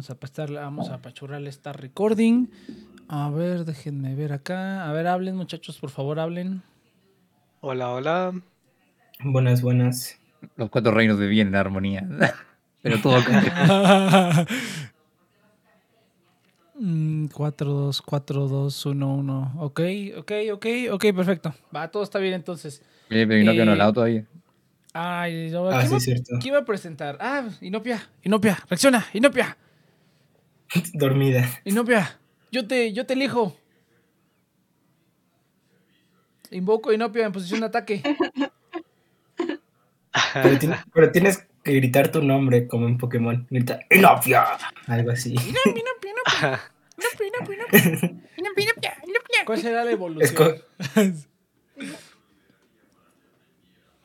Vamos a pasarle, vamos a apachurrarle esta recording. A ver, déjenme ver acá. A ver, hablen, muchachos, por favor, hablen. Hola, hola. Buenas, buenas. Los cuatro reinos vivían en armonía. Pero todo con 4, 2, 4, 2, 1, 1. Ok, ok, ok, ok, perfecto. Va, todo está bien entonces. Oye, pero Inopia no Eh, al lado todavía. Ay, no, Ah, ¿qué, sí, iba, es cierto. qué iba a presentar? Ah, Inopia, Inopia, reacciona, Inopia, Dormida. Inopia. Yo te, yo te elijo. Invoco a Inopia en posición de ataque. Pero, ti- pero tienes que gritar tu nombre como en Pokémon. Grita, ¡Inopia! Algo así. Inopia, Inopia, Inopia. Inopia, Inopia, Inopia. Inopia, Inopia, Inopia. ¿Cuál será la evolución? Esco-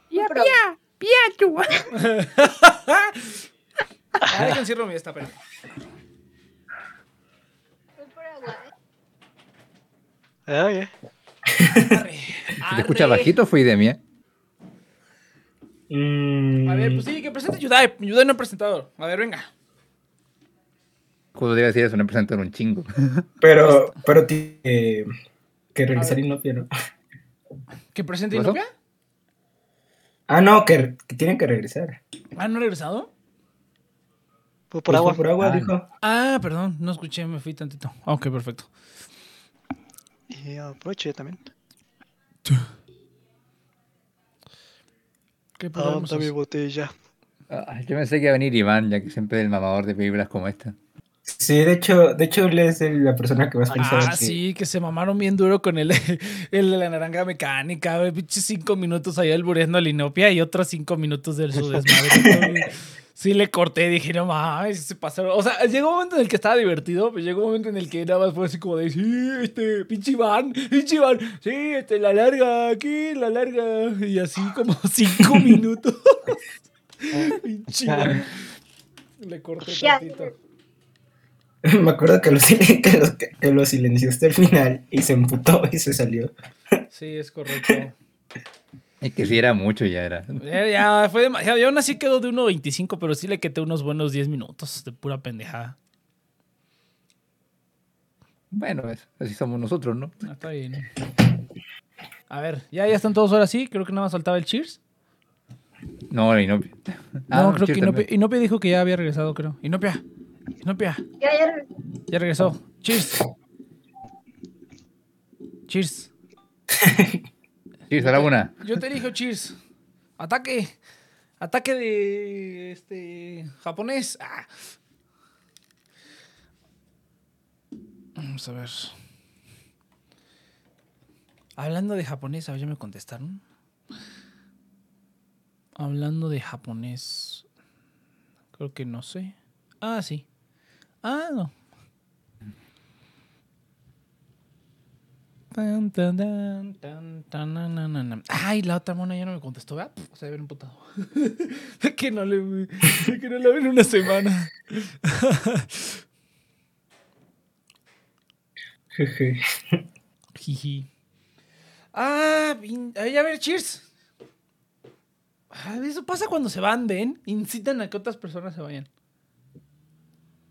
Pía, pía, pía, tú. Ah, déjenme cierro mi esta, pero. Arre, ¿Se te escucha bajito fue idea mía? Mm, A ver, pues sí, que presente Yudai. Yudai no ha presentado. A ver, venga. Justo te iba a decir eso, no presento un chingo. Pero, pero tiene que, que regresar Inopia, ¿no? ¿Que presente. Inopia? Ah, no, que, que tienen que regresar. Ah, ¿no ha regresado? fue por Pues agua. Por agua, Ah, dijo. Ah, perdón, no escuché, me fui tantito. Ok, perfecto. Y aprovecho yo también. ¿Qué dame mi botella. Ah, Yo pensé que iba a venir Iván, ya que siempre es el mamador de películas como esta. Sí, de hecho, de hecho él es el- la persona que más pensaba Ah, que- sí, que se mamaron bien duro con el, el de la naranja mecánica, güey. Pinches cinco minutos ahí albureando a Linopia y otros cinco minutos del su desmadre. Sí le corté, dije, no mames, se pasaron. O sea, llegó un momento en el que estaba divertido, pero llegó un momento en el que nada más fue así como de, sí, este, pinche Iván, pinche Iván, sí, este, la larga, aquí, la larga. Y así como cinco minutos. pinche Iván. Le corté tantito. Me acuerdo que lo, que, lo, que lo silenció hasta el final y se emputó y se salió. Sí, es correcto. Es que si era mucho, ya era. Ya, ya fue demasiado. Yo aún así quedó de 1.25, pero sí le quité unos buenos 10 minutos de pura pendejada. Bueno, es- así somos nosotros, ¿no? Ah, está bien. A ver, ya, ya están todos ahora sí. Creo que nada más faltaba el Cheers. No, la Inopia. Ah, no, creo que. Inopia dijo que ya había regresado, creo. Inopia. Inopia. Ya, ya. Ya regresó. Cheers. Cheers. Cheers, a la una. Yo te elijo Cheers. Ataque. Ataque de este japonés. Ah. Vamos a ver. Hablando de japonés, a ver, ya me contestaron. Hablando de japonés. Creo que no sé. Ah, sí. Ah, no. Tan, tan, tan, tan, tan, na, na, na, na. Ay, la otra mona ya no me contestó, ¿verdad? Pff, Se ve un putado. que no le que no la ven una semana. Jeje. Jiji. Ah, vin- ay, a ver, cheers. Ah, Eso pasa cuando se van, ven. Incitan a que otras personas se vayan.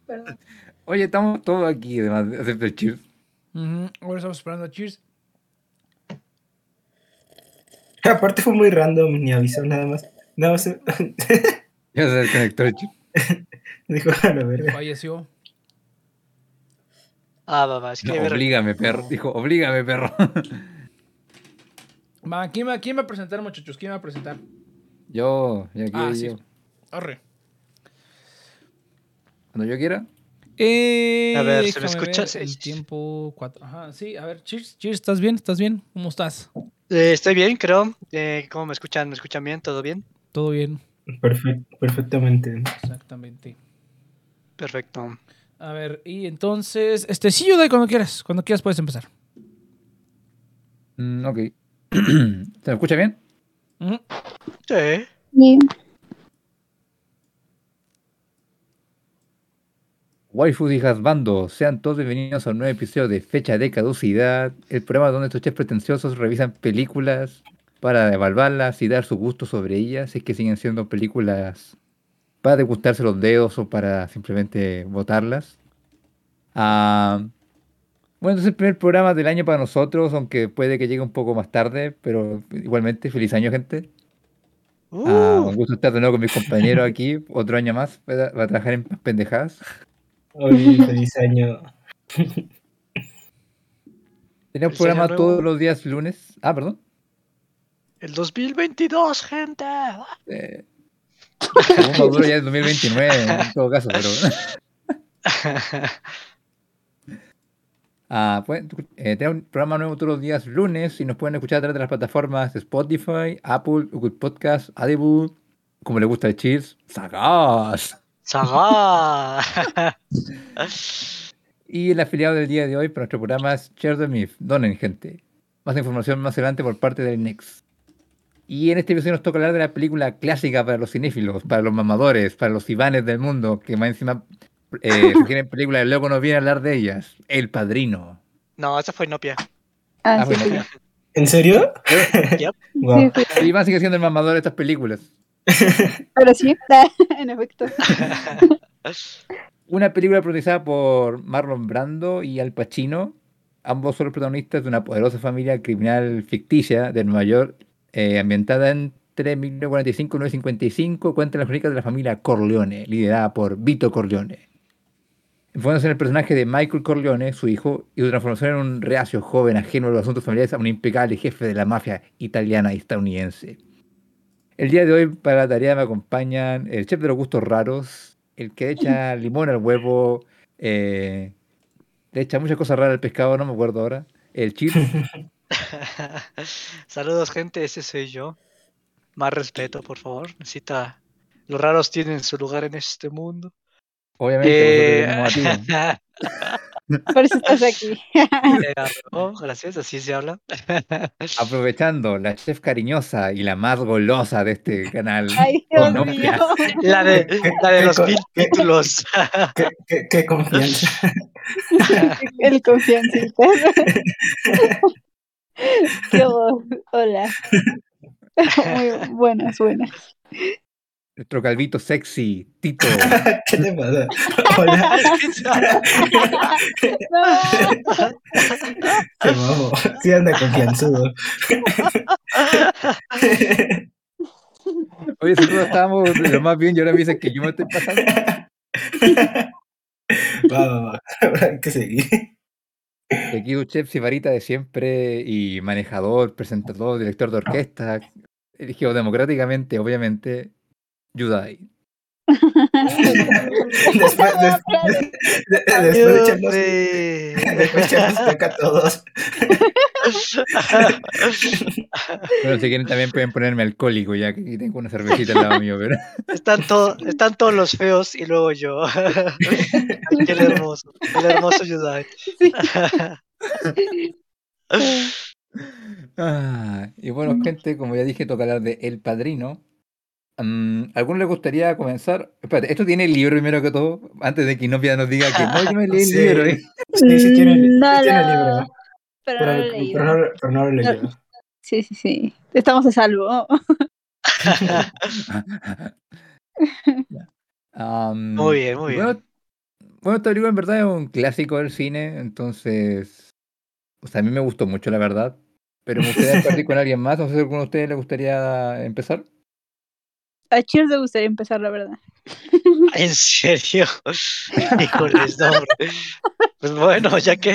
Perdón. Oye, estamos todos aquí, además, excepto el Cheers. Ujú, Ahora estamos esperando a Cheers. Aparte fue muy random, ni avisó nada más. Nada más Ya se desconectó el Cheers. dijo a la verga. Falleció. Ah, mamá, es que No, ver- oblígame, perro. Dijo, oblígame, perro. Va, ¿quién, va, ¿Quién va a presentar, muchachos? ¿Quién va a presentar? Yo, aquí, Ah, sí. yo. Arre. Cuando yo quiera. Eh, A ver, ¿se me escucha? El tiempo cuatro. Ajá, sí, a ver, Cheers, Cheers, ¿estás bien? ¿Estás bien? ¿Cómo estás? Eh, estoy bien, creo. Eh, ¿Cómo me escuchan? ¿Me escuchan bien? ¿Todo bien? ¿Todo bien? Perfect- perfectamente. Exactamente. Perfecto. A ver, y entonces, este, sí, Yudai, cuando quieras. Cuando quieras puedes empezar. Mm, ok. ¿Se me escucha bien? Sí. Waifus y Hasbando, sean todos bienvenidos a un nuevo episodio de Fecha de Caducidad, el programa donde estos chefs pretenciosos revisan películas para evaluarlas y dar su gusto sobre ellas, si es que siguen siendo películas para degustarse los dedos o para simplemente botarlas. Ah, bueno, es el primer programa del año para nosotros, aunque puede que llegue un poco más tarde, pero igualmente, feliz año, gente. Ah, Uh, un gusto estar de nuevo con mis compañeros aquí, otro año más, para, para trabajar en pendejadas. Hoy, feliz año. Tenemos programa todos los días lunes. Ah, perdón. el 2022, gente. Eh, según Maduro ya es 2029 en todo caso, pero. Ah, pues, eh, tenemos un programa nuevo todos los días lunes y nos pueden escuchar a través de las plataformas de Spotify, Apple, Google Podcast, Audible, como le gusta el Cheers, Sagaz. Saga. Y el afiliado del día de hoy para nuestro programa es Share the Myth. Donen, gente. Más información más adelante por parte del Next. Y en este episodio nos toca hablar de la película clásica para los cinéfilos, para los mamadores, para los ivanes del mundo, que más encima eh, sugieren películas y luego nos viene a hablar de ellas. El Padrino. No, esa fue Nopia. Ah, Ah, sí, bueno, sí. ya. ¿En serio? Yep. Sí, sí. Iván sigue siendo el mamador de estas películas. Pero sí, en efecto. Una película protagonizada por Marlon Brando y Al Pacino. Ambos son los protagonistas de una poderosa familia criminal ficticia de Nueva York, eh, ambientada entre 1945 y 1955. Cuenta las crónicas de la familia Corleone, liderada por Vito Corleone. Enfocándose en el personaje de Michael Corleone, su hijo, y su transformación en un reacio joven ajeno a los asuntos familiares a un impecable jefe de la mafia italiana y estadounidense. El día de hoy para la tarea me acompañan el chef de los gustos raros, el que echa limón al huevo, eh, le echa muchas cosas raras al pescado, no me acuerdo ahora. El chip, Saludos, gente. Ese soy yo. Más respeto, por favor. Necesita. Los raros tienen su lugar en este mundo. obviamente Eh, Por eso estás aquí. eh, oh, gracias, así se habla. Aprovechando la chef cariñosa y la más golosa de este canal. Ay, Dios mío. La de, la de ¿Qué los mil títulos. ¿Qué, qué, qué confianza. El. Qué voz. Hola. Muy buenas, buenas. Nuestro calvito sexy, Tito. ¿Qué te pasa? Hola. Qué mamo. Sí anda confianzudo. Oye, si todos estábamos de lo más bien y ahora me dicen que yo me estoy pasando. Va, va, va. Hay que seguir. Aquí chef Sibarita de siempre y manejador, presentador, director de orquesta, elegido democráticamente, obviamente, Yudai. Después, después, de- después echarnos, después de echarnos caca a todos. Bueno, si quieren también pueden ponerme alcohólico, ya que aquí tengo una cervecita al lado mío, pero están, to- están todos los feos y luego yo. Qué hermoso. El hermoso Yudai. Ah, y bueno, gente, como ya dije, toca hablar de El Padrino. Mm, ¿A alguno le gustaría comenzar? Espérate, ¿esto tiene el libro primero que todo? Antes de que Inopia nos diga que no, yo me leí el Sí. libro. ¿eh? Sí, sí tiene, sí No tiene lo- libro. Pero, Pero, no lo leído. pero, no, pero no lo he leído. Sí, sí, sí. Estamos a salvo. Am, Muy bien, muy y bueno, bien. Bueno, esta película en verdad es un clásico del cine, entonces. O sea, a mí me gustó mucho, la verdad. Pero me gustaría compartir con alguien más. No sé si a alguno de ustedes le gustaría empezar. A Cheers le gustaría empezar, la verdad. ¿En serio? Híjoles, no. Pues bueno, ya que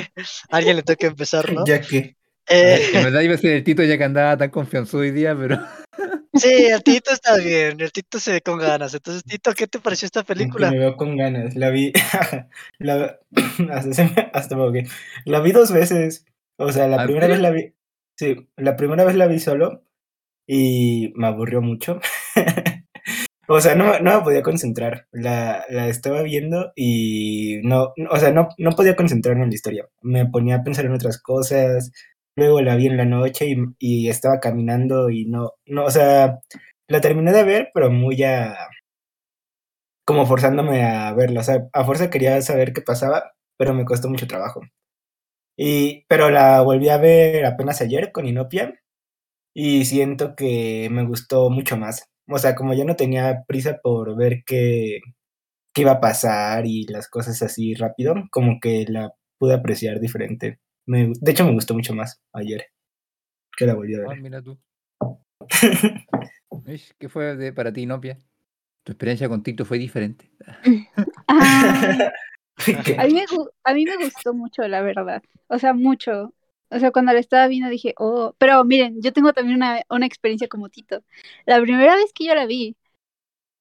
a alguien le toca empezar, ¿no? Ya que. Eh, En verdad iba a ser el Tito ya que andaba tan confianzudo hoy día, pero. sí, el Tito está bien, el Tito se ve con ganas. Entonces, Tito, ¿qué te pareció esta película? me veo con ganas. La vi. la, hasta, se me- hasta me ahogué. La vi dos veces. O sea, la ¿Ah, primera vez la vi. Sí, la primera vez la vi solo. Y me aburrió mucho. O sea, no, no me podía concentrar. La, la estaba viendo y no. O sea, no, no podía concentrarme en la historia. Me ponía a pensar en otras cosas. Luego la vi en la noche y, y estaba caminando y no. No, o sea, la terminé de ver, pero muy ya como forzándome a verla. O sea, a fuerza quería saber qué pasaba, pero me costó mucho trabajo. Y, pero la volví a ver apenas ayer con Inopia y siento que me gustó mucho más. O sea, como yo no tenía prisa por ver qué, qué iba a pasar y las cosas así rápido, como que la pude apreciar diferente. Me, de hecho, me gustó mucho más ayer que la volví a Ah, ver. mira tú. ¿Qué fue de, para ti, Nopia? ¿Tu experiencia con Tito fue diferente? Ah, a, mí me, a mí me gustó mucho, la verdad. O sea, mucho. O sea, cuando la estaba viendo dije, oh, pero miren, yo tengo también una, una experiencia como Tito. La primera vez que yo la vi,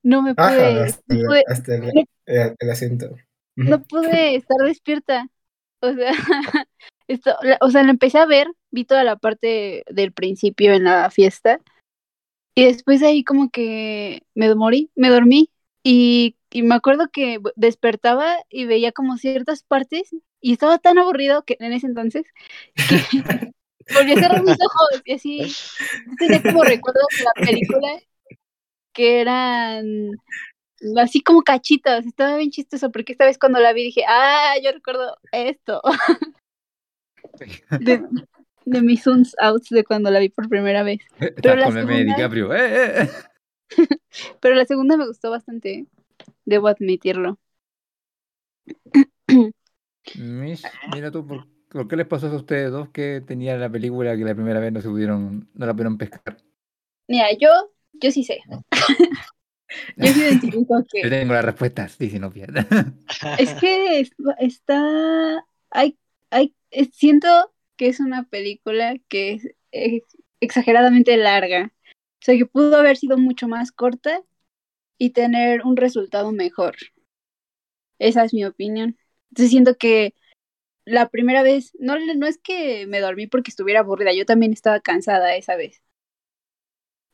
no me Ajá, pude, hasta, no pude, hasta el, el- el acento. no pude estar despierta. O sea, esto, la- o sea, la empecé a ver, vi toda la parte del principio en la fiesta. Y después de ahí como que me morí, me dormí. Y, y me acuerdo que despertaba y veía como ciertas partes y estaba tan aburrido que en ese entonces que volví a cerrar mis ojos y así tenía como recuerdos de la película que eran así como cachitos, estaba bien chistoso porque esta vez cuando la vi dije, ah, yo recuerdo esto de, de mis zooms outs de cuando la vi por primera vez. Estás la segunda- DiCaprio. ¡Eh, eh, eh! Pero la segunda me gustó bastante, debo admitirlo. Mish, mira tú, ¿por, por qué les pasó a ustedes dos que tenían la película que la primera vez no se pudieron, no la pudieron pescar? Mira, yo, yo sí sé. yo sí identifico que Yo tengo las respuestas, dice Nopia. Es que es- está. Hay, hay, siento que es una película que es, ex- exageradamente larga. O sea, que pudo haber sido mucho más corta y tener un resultado mejor. Esa es mi opinión. Entonces siento que la primera vez, no, no es que me dormí porque estuviera aburrida, yo también estaba cansada esa vez.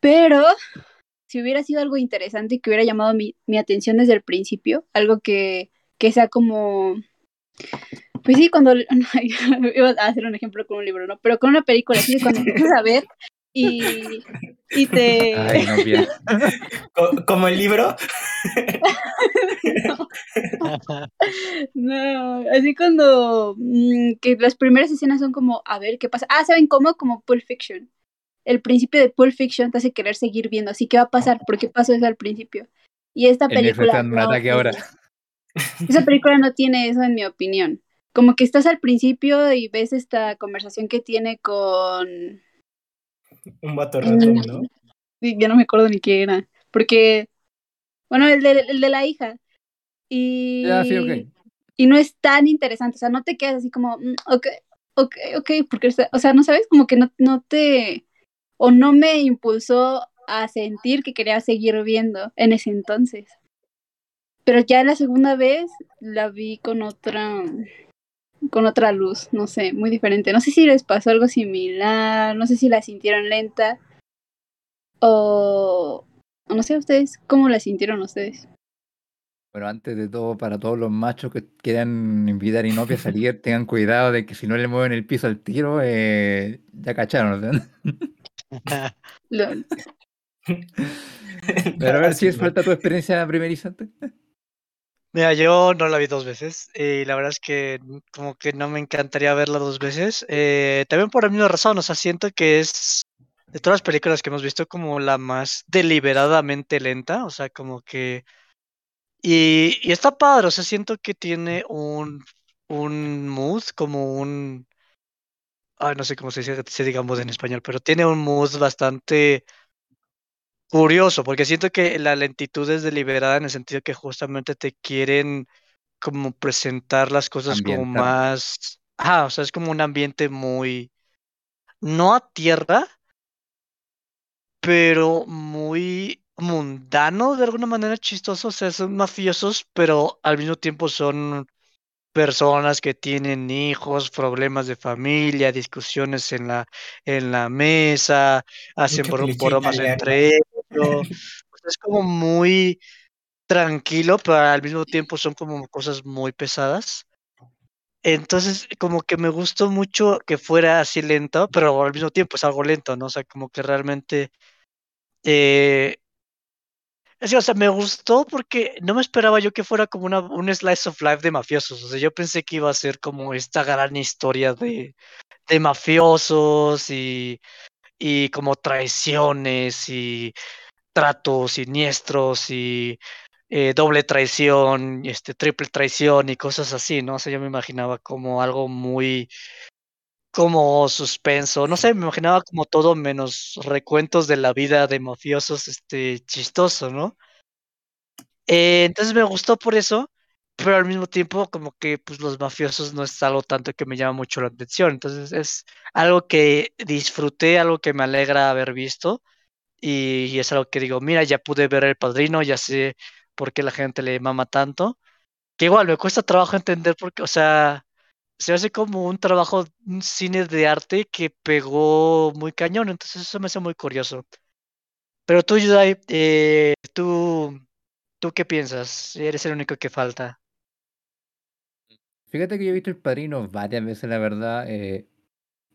Pero si hubiera sido algo interesante que hubiera llamado mi, mi atención desde el principio, algo que, que sea como... Pues sí, cuando... iba a hacer un ejemplo con un libro, ¿no? Pero con una película, así cuando empiezas a ver y, y te... Ay, Nopia. Co- Como el libro. No, así cuando mm, que las primeras escenas son como, a ver qué pasa. Ah, ¿saben cómo? Como Pulp Fiction. El principio de Pulp Fiction te hace querer seguir viendo, así que va a pasar, ¿por qué pasó eso al principio? Y esta película no ataque ahora. Esa película no tiene eso en mi opinión. Como que estás al principio y ves esta conversación que tiene con Un vato random, ¿no? Sí, ya no me acuerdo ni qué era. Porque, bueno, el de, el de la hija. Y, Ya, sí, ok. y no es tan interesante. O sea, no te quedas así como, "Mm, ok, ok, ok, porque, o sea, no sabes, como que no, no te, o no me impulsó a sentir que quería seguir viendo en ese entonces. Pero ya la segunda vez la vi con otra, con otra luz, no sé, muy diferente. No sé si les pasó algo similar, no sé si la sintieron lenta o, no sé ustedes, ¿cómo la sintieron ustedes? Bueno, antes de todo, para todos los machos que quieran invitar a Inopia a salir, tengan cuidado de que si no le mueven el piso al tiro, eh, ya cacharon. Pero a ver si es falta tu experiencia primerizante. Mira, yo no la vi dos veces y la verdad es que como que no me encantaría verla dos veces. eh, también por la misma razón, o sea, siento que es de todas las películas que hemos visto como la más deliberadamente lenta, o sea, como que... Y, y está padre, o sea, siento que tiene un, un mood, como un... Ay, no sé cómo se dice, se diga mood en español, pero tiene un mood bastante curioso, porque siento que la lentitud es deliberada en el sentido que justamente te quieren como presentar las cosas como más... Ah, o sea, es como un ambiente muy... No a tierra, pero muy mundano, de alguna manera chistoso. O sea, son mafiosos, pero al mismo tiempo son personas que tienen hijos, problemas de familia, discusiones en la, en la mesa, hacen cliché bromas italiano. entre sea, es como muy tranquilo, pero al mismo tiempo son como cosas muy pesadas. Entonces, como que me gustó mucho que fuera así lento, pero al mismo tiempo es algo lento, ¿no? O sea, como que realmente... eh, que, o sea, me gustó porque no me esperaba yo que fuera como una, un slice of life de mafiosos. O sea, yo pensé que iba a ser como esta gran historia de, de mafiosos y, y como traiciones y tratos siniestros y eh, doble traición, este, triple traición y cosas así, ¿no? O sea, yo me imaginaba como algo muy como suspenso, no sé, me imaginaba como todo menos recuentos de la vida de mafiosos, este, chistoso, ¿no? Eh, entonces me gustó por eso, pero al mismo tiempo como que pues los mafiosos no es algo tanto que me llama mucho la atención, entonces es algo que disfruté, algo que me alegra haber visto y, es algo que digo, mira, ya pude ver El Padrino, ya sé por qué la gente le mama tanto, que igual me cuesta trabajo entender porque, o sea, se hace como un trabajo, un cine de arte que pegó muy cañón, entonces eso me hace muy curioso. Pero tú, Yudai, eh, tú, ¿tú qué piensas? Eres el único que falta. Fíjate que yo he visto El Padrino varias veces, la verdad, eh,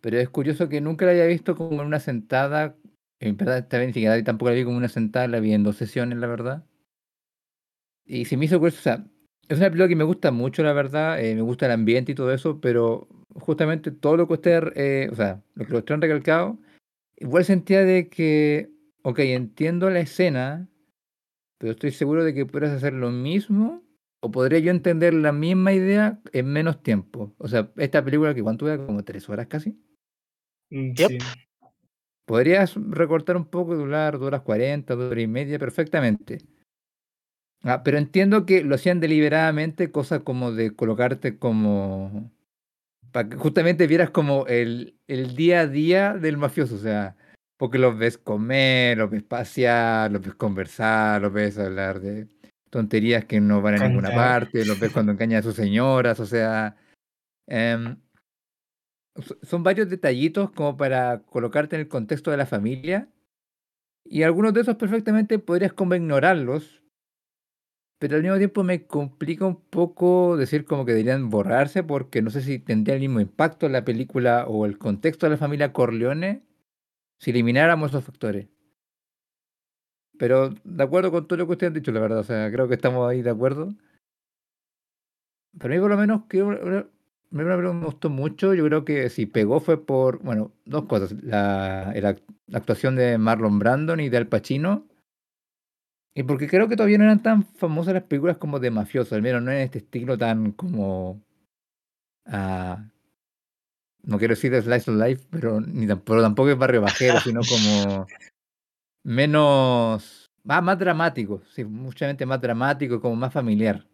pero es curioso que nunca la haya visto como en una sentada. En verdad, está bien, ni siquiera tampoco la vi como una sentada, la vi en dos sesiones, la verdad. Y se me hizo curioso, o sea, es una película que me gusta mucho, la verdad, eh, me gusta el ambiente y todo eso, pero justamente todo lo que usted, eh, o sea, lo que ustedes han recalcado, igual sentía de que, ok, entiendo la escena, pero estoy seguro de que podrías hacer lo mismo, o podría yo entender la misma idea en menos tiempo. O sea, esta película que cuánto dura, como tres horas casi. Mm, Yep. sí. Podrías recortar un poco, durar dos horas cuarenta, dos horas y media perfectamente. Ah, pero entiendo que lo hacían deliberadamente, cosa como de colocarte como... Para que justamente vieras como el, el día a día del mafioso, o sea, porque los ves comer, los ves pasear, los ves conversar, los ves hablar de tonterías que no van a ninguna parte, los ves cuando engañan a sus señoras, o sea... em, son varios detallitos como para colocarte en el contexto de la familia y algunos de esos perfectamente podrías como ignorarlos, pero al mismo tiempo me complica un poco decir como que deberían borrarse porque no sé si tendría el mismo impacto la película o el contexto de la familia Corleone si elimináramos esos factores. Pero de acuerdo con todo lo que ustedes han dicho, la verdad, o sea, creo que estamos ahí de acuerdo. Pero a mí por lo menos que me gustó mucho, yo creo que si pegó fue por, bueno, dos cosas. La, act- la actuación de Marlon Brandon y de Al Pacino. Y porque creo que todavía no eran tan famosas las películas como de mafioso, al menos no en este estilo tan como... ah, no quiero decir de Slice of Life, pero, ni tampoco, tampoco es Barrio Bajero, sino como menos... Más, más dramático, sí, mucha gente más dramático, como más familiar.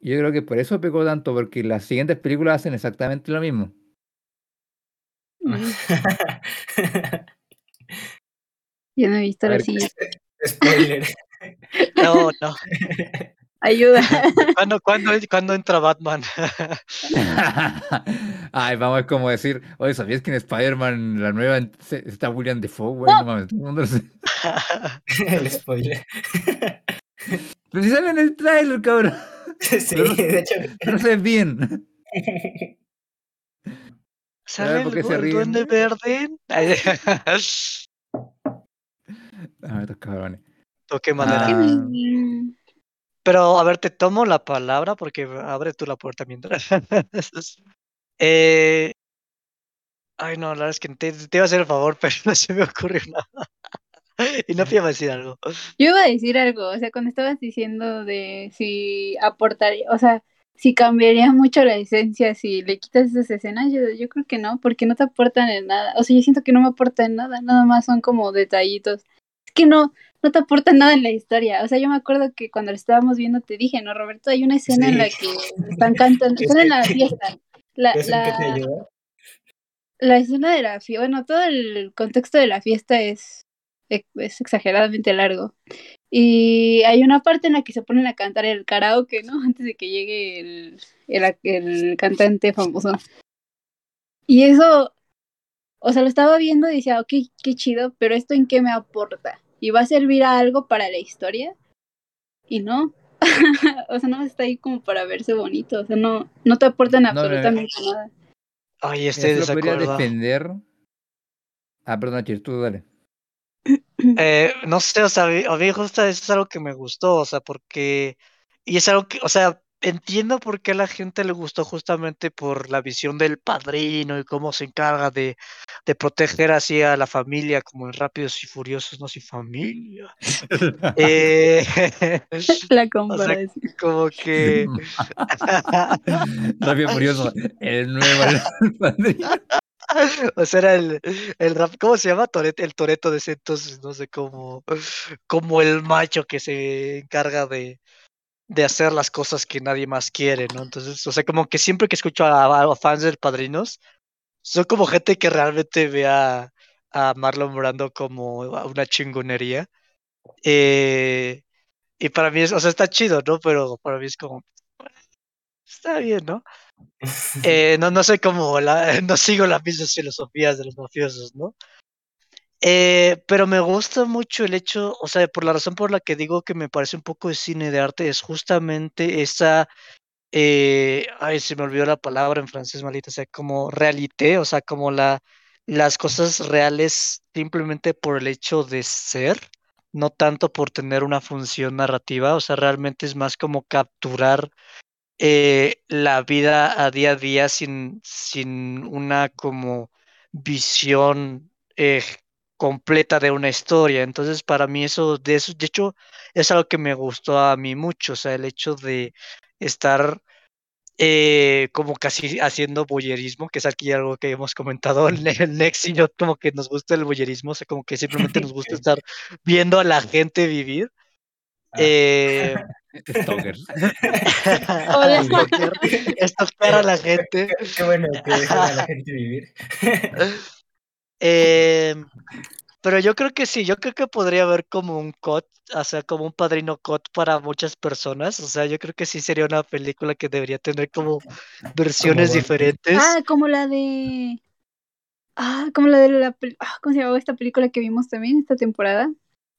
Yo creo que por eso pegó tanto, porque las siguientes películas hacen exactamente lo mismo. Mm, Yo no he visto la siguiente. Spoiler. No, no. Ayuda. ¿Cuándo, cuándo, cuándo entra Batman? Ay, vamos, es como decir, oye, ¿sabías que en Spider-Man, la nueva, se- está William Defoe, güey? No mames, todo el mundo lo sabe. El spoiler. Pero si sale en el trailer, cabrón. Sí, Pero no- de hecho. Pero no se ve bien. ¿Sale ¿por el, el duende verde? Ay, Ah, estos cabrones. ¿O qué manera? Ah. Pero, a ver, te tomo la palabra porque abre tú la puerta mientras. eh, ay, no, la verdad es que te, te iba a hacer el favor, pero no se me ocurrió nada. y no iba a decir algo. Yo iba a decir algo, o sea, cuando estabas diciendo de si aportaría, o sea, si cambiaría mucho la esencia si le quitas esas escenas, yo, yo creo que no, porque no te aportan en nada. O sea, yo siento que no me aportan nada, nada más son como detallitos. Es que no, no te aportan nada en la historia. O sea, yo me acuerdo que cuando lo estábamos viendo te dije, ¿no, Roberto? Hay una escena en la que están cantando, Es están en la fiesta. La, ¿Es el que te la, la escena de la fiesta, bueno, todo el contexto de la fiesta es, es exageradamente largo. Y hay una parte en la que se ponen a cantar el karaoke, ¿no? Antes de que llegue el, el, el cantante famoso. Y eso, o sea, lo estaba viendo y decía, ok, qué chido, pero ¿esto en qué me aporta? ¿Y va a servir a algo para la historia? Y no. o sea, no está ahí como para verse bonito. O sea, no, no te aportan No, no, absolutamente nada. Ay, estoy podría desacuerdo. defender. Ah, perdón, Chir, tú dale. Eh, no sé, o sea, a mí- justo eso es algo que me gustó, o sea, porque. Y es algo que, o sea, entiendo por qué a la gente le gustó justamente por la visión del padrino y cómo se encarga de, de proteger así a la familia como en Rápidos y Furiosos, no si familia. Eh, La o sea, comparación. como que Rápido y Furioso, el nuevo padrino. o sea, era el, el rap, ¿cómo se llama? El Toreto de ese entonces, no sé cómo, como el macho que se encarga de, de hacer las cosas que nadie más quiere, ¿no? Entonces, o sea, como que siempre que escucho a, a fans del Padrinos, son como gente que realmente ve a, a Marlon Brando como una chingonería. Eh, y para mí es, o sea, está chido, ¿no? Pero para mí es como, está bien, ¿no? Eh, no, no sé cómo, no sigo las mismas filosofías de los mafiosos, ¿no? Eh, pero me gusta mucho el hecho, o sea, por la razón por la que digo que me parece un poco de cine de arte, es justamente esa, eh, ay, se me olvidó la palabra en francés, malita, o sea, como réalité, o sea, como la, las cosas reales simplemente por el hecho de ser, no tanto por tener una función narrativa, o sea, realmente es más como capturar eh, la vida a día a día sin, sin una como visión eh, completa de una historia. Entonces, para mí eso, de eso, de hecho, es algo que me gustó a mí mucho, o sea, el hecho de estar eh, como casi haciendo boyerismo, que es aquí algo que hemos comentado en el Next y yo, como que nos gusta el boyerismo, o sea, como que simplemente nos gusta estar viendo a la gente vivir. Ah. Eh, Stalkers. Hola. Stalkear a la gente. Qué, qué bueno que dejan a la gente vivir. Eh, pero yo creo que sí, yo creo que podría haber como un cut, o sea, como un padrino cut para muchas personas. O sea, yo creo que sí sería una película que debería tener como versiones diferentes. Ah, como la de. Ah, como la de la. ah, ¿Cómo se llamaba esta película que vimos también esta temporada?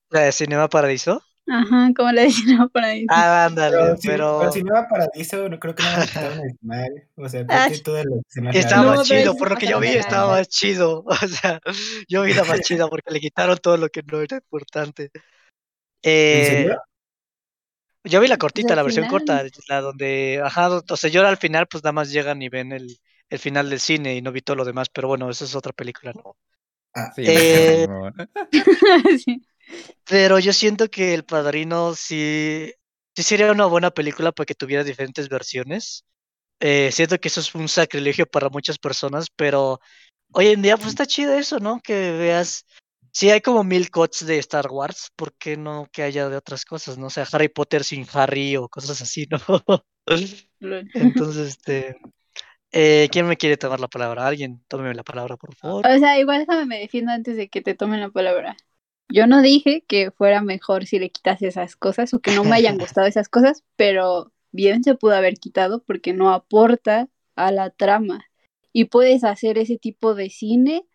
La de Cinema Paradiso. Ajá, como la de Cinema Paradiso. Ah, ándale, Pero, si, pero si no va Paradiso, no creo que no me quitaron el final. O sea, Ah, que las escenas estaba No, más chido, por lo que yo vi estaba más chido. O sea, yo vi la más chida porque le quitaron todo lo que no era importante. ¿En Eh, serio? Yo vi la Pues cortita, la versión final. corta, la donde, ajá, o sea, yo al final pues nada más llegan y ven el, el final del cine y no vi todo lo demás, pero bueno, esa es otra película, ¿no? Ah, Sí, Eh. Sí. Pero yo siento que El Padrino sí, sí sería una buena película para que tuviera diferentes versiones. Eh, siento que eso es un sacrilegio para muchas personas, pero hoy en día pues está chido eso, ¿no? Que veas, si hay como mil cuts de Star Wars, ¿por qué no que haya de otras cosas, no? O sea, Harry Potter sin Harry o cosas así, ¿no? Entonces, este, eh, ¿quién me quiere tomar la palabra? Alguien, tómeme la palabra, por favor. O sea, igual déjame me defiendo antes de que te tomen la palabra. Yo no dije que fuera mejor si le quitas esas cosas o que no me hayan gustado esas cosas, pero bien se pudo haber quitado porque no aporta a la trama. Y puedes hacer ese tipo de cine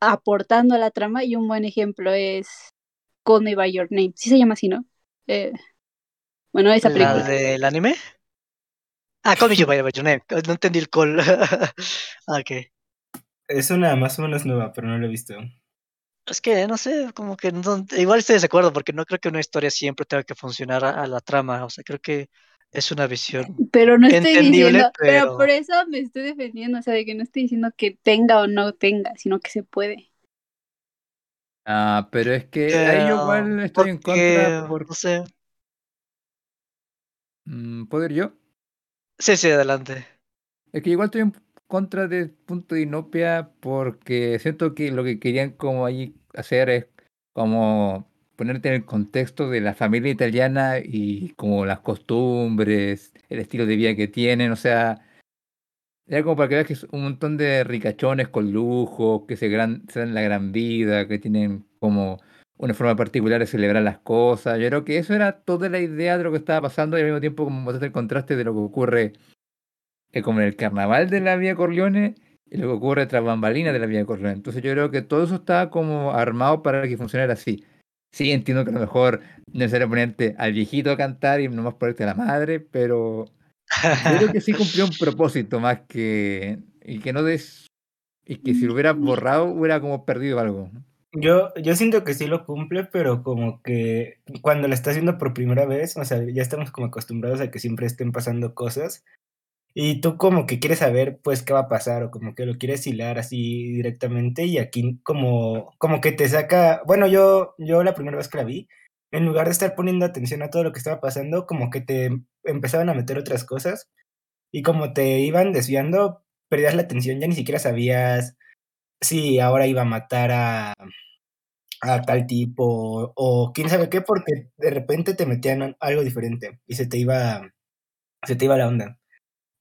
aportando a la trama y un buen ejemplo es Call Me By Your Name. Sí se llama así, ¿no? Eh, bueno, esa ¿La película. del anime? Ah, Call Me By Your Name. No entendí el call. Ah, ok. Es una más o menos nueva, pero no la he visto. Es que, no sé, como que no- igual estoy de desacuerdo porque no creo que una historia siempre tenga que funcionar a, a la trama. O sea, creo que es una visión. Pero no estoy diciendo, pero... pero- por eso me estoy defendiendo, o sea, de que no estoy diciendo que tenga o no tenga, sino que se puede. Ah, pero es que ahí yo igual estoy en contra porque, por... No sé. Mm, ¿Puedo ir yo? Sí, sí, adelante. Es que igual estoy en contra del punto de Inopia porque siento que lo que querían como ahí hacer es como ponerte en el contexto de la familia italiana y como las costumbres, el estilo de vida que tienen, o sea, era como para que veas que es un montón de ricachones con lujo, que se, gran, se dan la gran vida, que tienen como una forma particular de celebrar las cosas. Yo creo que eso era toda la idea de lo que estaba pasando y al mismo tiempo como mostrar el contraste de lo que ocurre eh, como en el carnaval de la Vía Corleone y lo que ocurre tras bambalinas de la Vía Corleone. Entonces yo creo que todo eso estaba como armado para que funcionara así. Sí, entiendo que a lo mejor no es necesario ponerte al viejito a cantar y nomás ponerte a la madre, pero yo creo que sí cumplió un propósito más que. Y que no des. Y que si lo hubiera borrado, hubiera como perdido algo. Yo, yo siento que sí lo cumple, pero como que cuando la está haciendo por primera vez, o sea, ya estamos como acostumbrados a que siempre estén pasando cosas. Y tú como que quieres saber, pues, qué va a pasar, o como que lo quieres hilar así directamente, y aquí como, como que te saca, bueno, yo, yo la primera vez que la vi, en lugar de estar poniendo atención a todo lo que estaba pasando, como que te empezaban a meter otras cosas, y como te iban desviando, perdías la atención, ya ni siquiera sabías si ahora iba a matar a, a tal tipo, o quién sabe qué, porque de repente te metían algo diferente, y se te iba, se te iba la onda.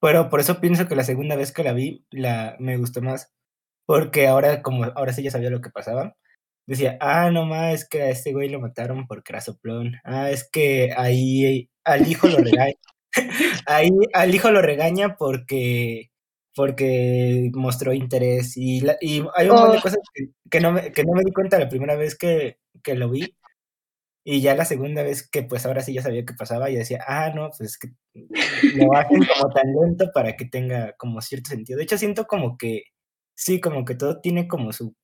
Pero por eso pienso que la segunda vez que la vi, la, me gustó más. Porque ahora, como ahora sí ya sabía lo que pasaba, decía, ah, no más, es que a este güey lo mataron porque era soplón. Ah, es que ahí al hijo lo regaña. ahí al hijo lo regaña porque porque mostró interés y, la, y hay un montón de cosas que, que, no me, que no me di cuenta la primera vez que, que lo vi y ya la segunda vez que pues ahora sí ya sabía qué pasaba, y decía, ah, no, pues es que lo hacen como tan lento para que tenga como cierto sentido. De hecho, siento como que, sí, como que todo tiene como su,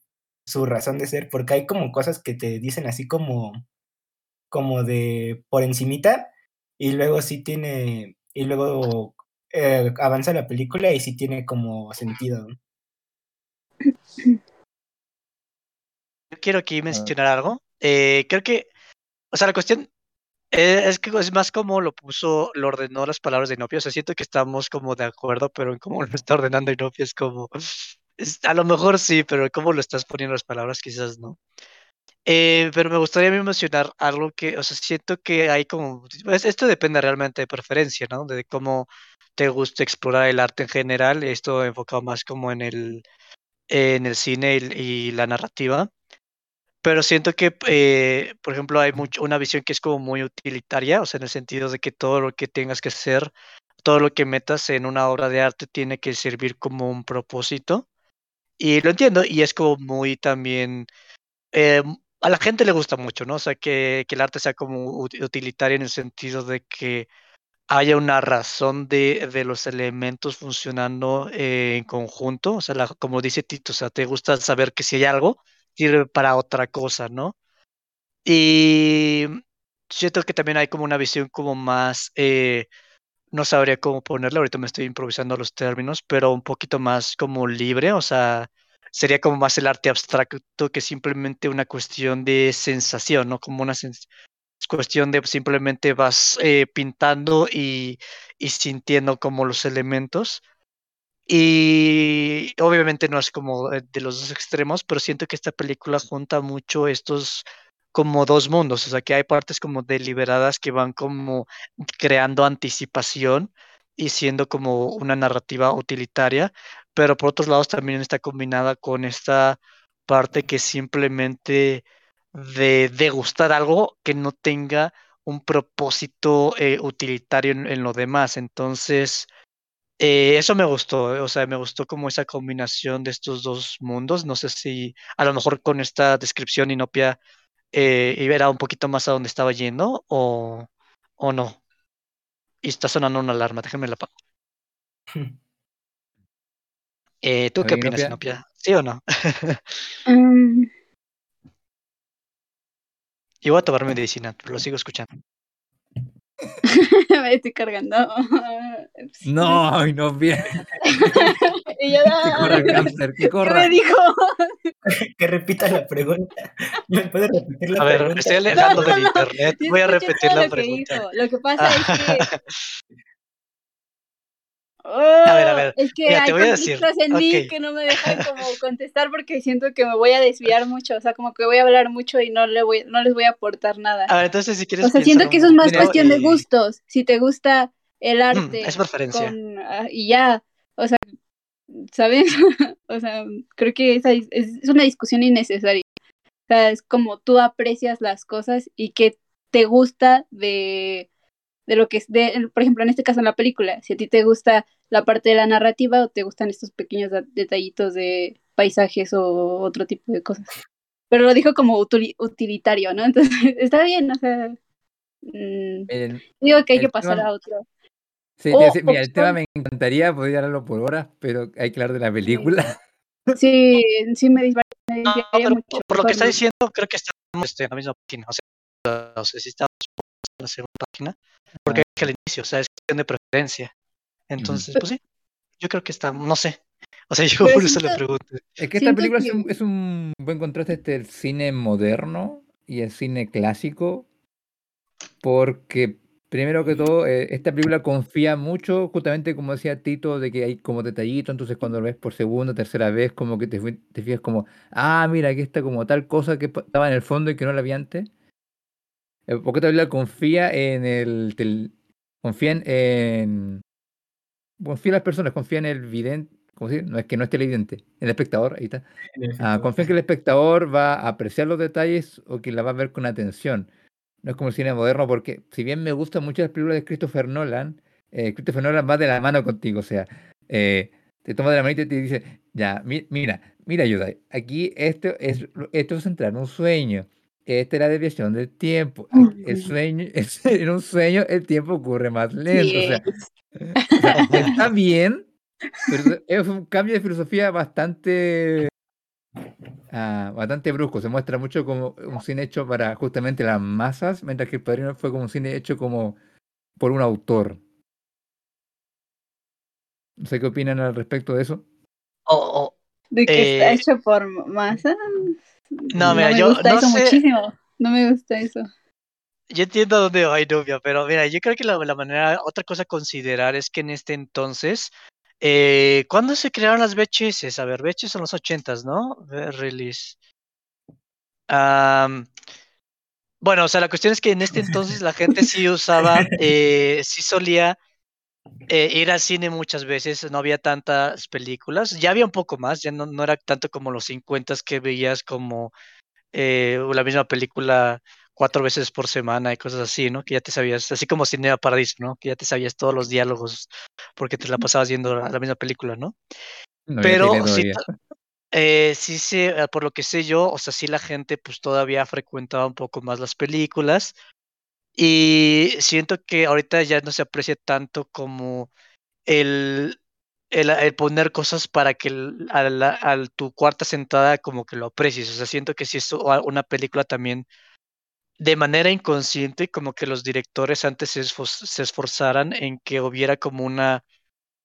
su razón de ser, porque hay como cosas que te dicen así como, como de por encimita, y luego sí tiene, y luego eh, avanza la película y sí tiene como sentido. Yo quiero aquí mencionar algo. Eh, creo que o sea, la cuestión es, que es más como lo puso, lo ordenó las palabras de Inopia. O sea, siento que estamos como de acuerdo, pero en cómo lo está ordenando Inopia es como. a lo mejor sí, pero cómo lo estás poniendo las palabras, quizás no. Eh, pero me gustaría mencionar algo que, o sea, siento que hay como. Pues, esto depende realmente de preferencia, ¿no? De cómo te gusta explorar el arte en general. Esto enfocado más como en el, en el cine y la narrativa pero siento que, eh, por ejemplo, hay mucho, una visión que es como muy utilitaria, o sea, en el sentido de que todo lo que tengas que hacer, todo lo que metas en una obra de arte tiene que servir como un propósito. Y lo entiendo, y es como muy también, eh, a la gente le gusta mucho, ¿no? O sea, que, que el arte sea como utilitario en el sentido de que haya una razón de, de los elementos funcionando eh, en conjunto, o sea, como dice Tito, o sea, te gusta saber que si hay algo, sirve para otra cosa, ¿no? Y siento que también hay como una visión como más, eh, no sabría cómo ponerla, ahorita me estoy improvisando los términos, pero un poquito más como libre, o sea, sería como más el arte abstracto que simplemente una cuestión de sensación, ¿no? Como una cuestión de simplemente vas eh, pintando y, y sintiendo como los elementos y obviamente no es como de los dos extremos, pero siento que esta película junta mucho estos como dos mundos, o sea que hay partes como deliberadas que van como creando anticipación y siendo como una narrativa utilitaria, pero por otros lados también está combinada con esta parte que simplemente de degustar algo que no tenga un propósito eh, utilitario en, lo demás. Entonces, eh, eso me gustó, eh, o sea, me gustó como esa combinación de estos dos mundos. No sé si a lo mejor con esta descripción Inopia eh, era un poquito más a donde estaba yendo o, o no. Y está sonando una alarma, déjenme la apago. Eh, ¿Tú qué opinas, Inopia? ¿Sí o no? Um, Yo voy a tomar medicina, pero lo sigo escuchando. me estoy cargando. No, ay, no bien. Y yo, Que corra el "Ah, cáncer, que ¿Qué corra. me dijo? Que repita la pregunta. ¿Me puedes repetir la A ver, pregunta? me estoy alejando No, no, del no, internet. Voy a repetir la lo que pregunta. dijo. Lo que pasa es que. A ver, a ver, Es que mira, te hay voy a decir, conflictos en mí que no me dejan como contestar porque siento que me voy a desviar mucho. O sea, como que voy a hablar mucho y no, le voy, no les voy a aportar nada. A ver, entonces si quieres O sea, siento que eso es más cuestión de gustos. Si te gusta el Mm, arte es preferencia. con, ah, y ya, o sea, ¿sabes? o sea, creo que esa es, es una discusión innecesaria. O sea, es como tú aprecias las cosas y que te gusta de, de lo que es, de, por ejemplo, en este caso en la película, si a ti te gusta la parte de la narrativa o te gustan estos pequeños detallitos de paisajes o otro tipo de cosas. Pero lo dijo como utili- utilitario, ¿no? Entonces, está bien, o sea, mm, Miren, digo que hay que pasar tema- a otro. sí, mira, el tema me encantaría, podría hablarlo por horas, pero hay que hablar de la película. Sí, sí me disparé, pero mucho. por lo que está diciendo, creo que estamos este, en la misma página. O sea, no sé si estamos en la segunda página. Porque es que al inicio, o sea, es cuestión de preferencia. Entonces, pues sí, yo creo que está, no sé. O sea, yo Pero por eso le pregunto. Es que esta película es un, es un buen contraste entre el cine moderno y el cine clásico, porque primero que todo, eh, esta película confía mucho, justamente como decía Tito, de que hay como detallito, entonces cuando lo ves por segunda, tercera vez, como que te, te fijas como, ah, mira, aquí está como tal cosa que estaba en el fondo y que no la vi antes. Eh, Porque esta película confía en el... tel- confían en... Confía en las personas, confía en el vidente, ¿cómo decir? No es que no esté el vidente, en el espectador, ahí está. Ah, confía en que el espectador va a apreciar los detalles o que la va a ver con atención. No es como el cine moderno, porque si bien me gustan mucho las películas de Christopher Nolan, eh, Christopher Nolan va de la mano contigo. O sea, eh, te toma de la manita y te dice, ya, mi- mira, mira, ayuda. Aquí esto es, esto es entrar en un sueño. Esta es la desviación del tiempo. El sueño, es- en un sueño el tiempo ocurre más lento. O sea, Yes. o sea, está bien, pero es un cambio de filosofía bastante, ah, bastante brusco. Se muestra mucho como un cine hecho para justamente las masas, mientras que El Padrino fue como un cine hecho como por un autor. No sé qué opinan al respecto de eso. O- o- De que está Eh, hecho por masa. No, mira, me yo gusta no eso sé- muchísimo. No me gusta eso. Yo entiendo dónde va Nubia, pero mira, yo creo que la, la manera, otra cosa a considerar es que en este entonces, eh, ¿cuándo se crearon las VHS? A ver, VHS son los ochentas, ¿no? Release. Bueno, o sea, la cuestión es que en este entonces la gente sí usaba, eh, sí solía eh, ir al cine muchas veces, no había tantas películas, ya había un poco más, ya no, no era tanto como los 50 que veías como eh, la misma película cuatro veces por semana y cosas así, ¿no? Que ya te sabías, así como Cinema Paradiso, ¿no? Que ya te sabías todos los diálogos porque te la pasabas viendo la, la misma película, ¿no? Pero sí, eh, sí sé, eh, por lo que sé yo, o sea, sí la gente pues todavía frecuentaba un poco más las películas y siento que ahorita ya no se aprecia tanto como el, el, el poner cosas para que el- a, la- al tu cuarta sentada como que lo aprecies. O sea, siento que si es una película también de manera inconsciente, como que los directores antes se esforzaran en que hubiera como una...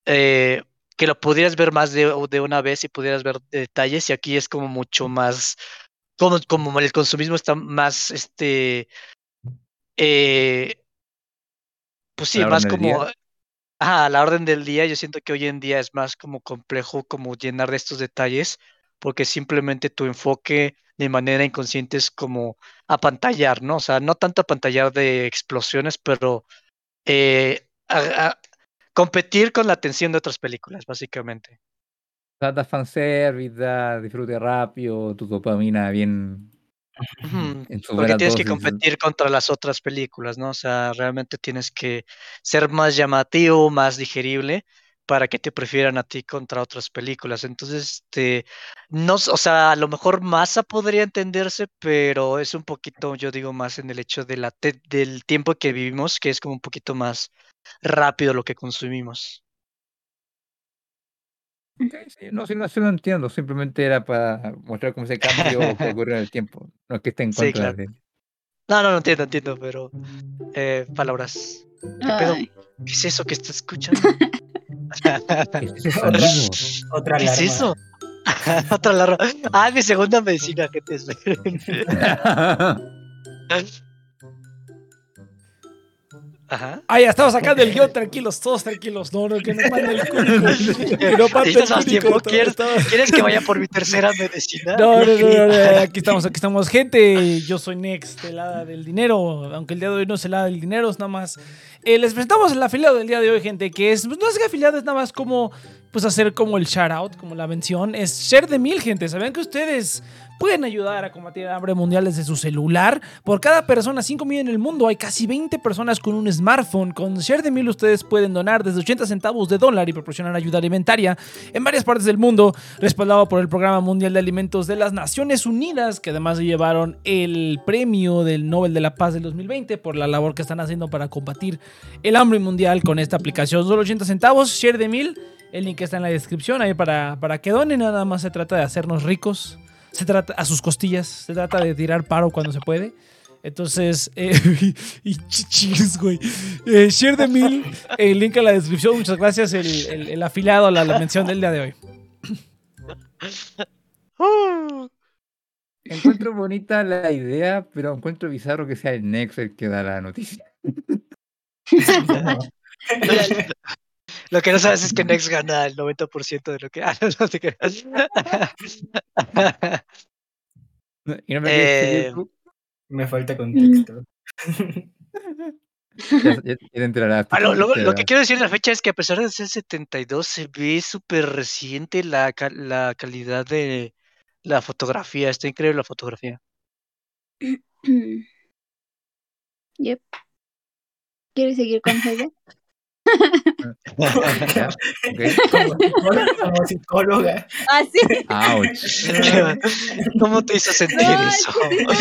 eh, que lo pudieras ver más de, de una vez y pudieras ver detalles y aquí es como mucho más... Como, como el consumismo está más, este... eh, pues sí, la más como... Ajá, a la orden del día, yo siento que hoy en día es más como complejo como llenar de estos detalles, porque simplemente tu enfoque de manera inconsciente es como apantallar, ¿no? O sea, no tanto apantallar de explosiones, pero eh, a- a- competir con la atención de otras películas, básicamente. Da, da fanservice, da disfrute rápido, tu dopamina bien Ujú, en su Porque tienes que dosis. competir contra las otras películas, ¿no? O sea, realmente tienes que ser más llamativo, más digerible para que te prefieran a ti contra otras películas. Entonces, este, no, s- o sea, a lo mejor masa podría entenderse, pero es un poquito, yo digo, más en el hecho de la te- del tiempo que vivimos, que es como un poquito más rápido lo que consumimos. Ok, sí, no, sí, no, sí lo entiendo, simplemente era para mostrar cómo ese cambio que ocurrió en el tiempo. No es que esté en Sí, contra claro. de. No, no, no entiendo, entiendo, pero eh, palabras. ¿Qué pedo? ¿Qué es eso que estás escuchando? ¿Qué es sonido? Otra ¿Qué es eso? Otra alarma. Ah, mi segunda medicina, gente. Ajá. Ah, ya estamos sacando el guion, tranquilos, todos tranquilos. No, no, que no mande el cúnico. Que no mande el ¿Necesitas más cúnico, tiempo? todo- ¿Quieres, todo- ¿Quieres que vaya por mi tercera medicina? No, no, no, no, no, aquí estamos, aquí estamos. Gente, yo soy Next, el hada del dinero. Aunque el día de hoy no es el hada del dinero, es nada más. Eh, les presentamos el afiliado del día de hoy, gente, que es. pues, no es que afiliado, es nada más como. Pues hacer como el shout out, como la mención. Es share de mil, gente. ¿Saben que ustedes pueden ayudar a combatir el hambre mundial desde su celular? Por cada persona, 5 mil en el mundo, hay casi 20 personas con un smartphone. Con share de mil, ustedes pueden donar desde 80 centavos de dólar y proporcionar ayuda alimentaria en varias partes del mundo, respaldado por el Programa Mundial de Alimentos de las Naciones Unidas, que además llevaron el premio del Nobel de la Paz del 2020 por la labor que están haciendo para combatir el hambre mundial con esta aplicación. Solo 80 centavos, share de mil. El link está en la descripción ahí para, para que donen. Nada más se trata de hacernos ricos. se trata a sus costillas, se trata de tirar paro cuando se puede. Entonces, eh, y chichis, güey. Eh, share de mil, el link en la descripción. Muchas gracias, el, el- el afiliado a la, la mención del día de hoy. Encuentro bonita la idea, pero encuentro bizarro que sea el Nex el que da la noticia. Lo que no sabes es que Nex gana el 90% de lo que. Ah, no, no te creas. Y no me Eh, Me falta contexto. ya, te enterarás. Ah, lo, lo- que enterarás. quiero decir de la fecha es que a pesar de ser 72, se ve súper reciente la, la calidad de la fotografía. Está increíble la fotografía. yep. ¿Quieres seguir con juego? Como, psicóloga, psicóloga. Ah. ¿Cómo te hizo sentir No, eso? sí no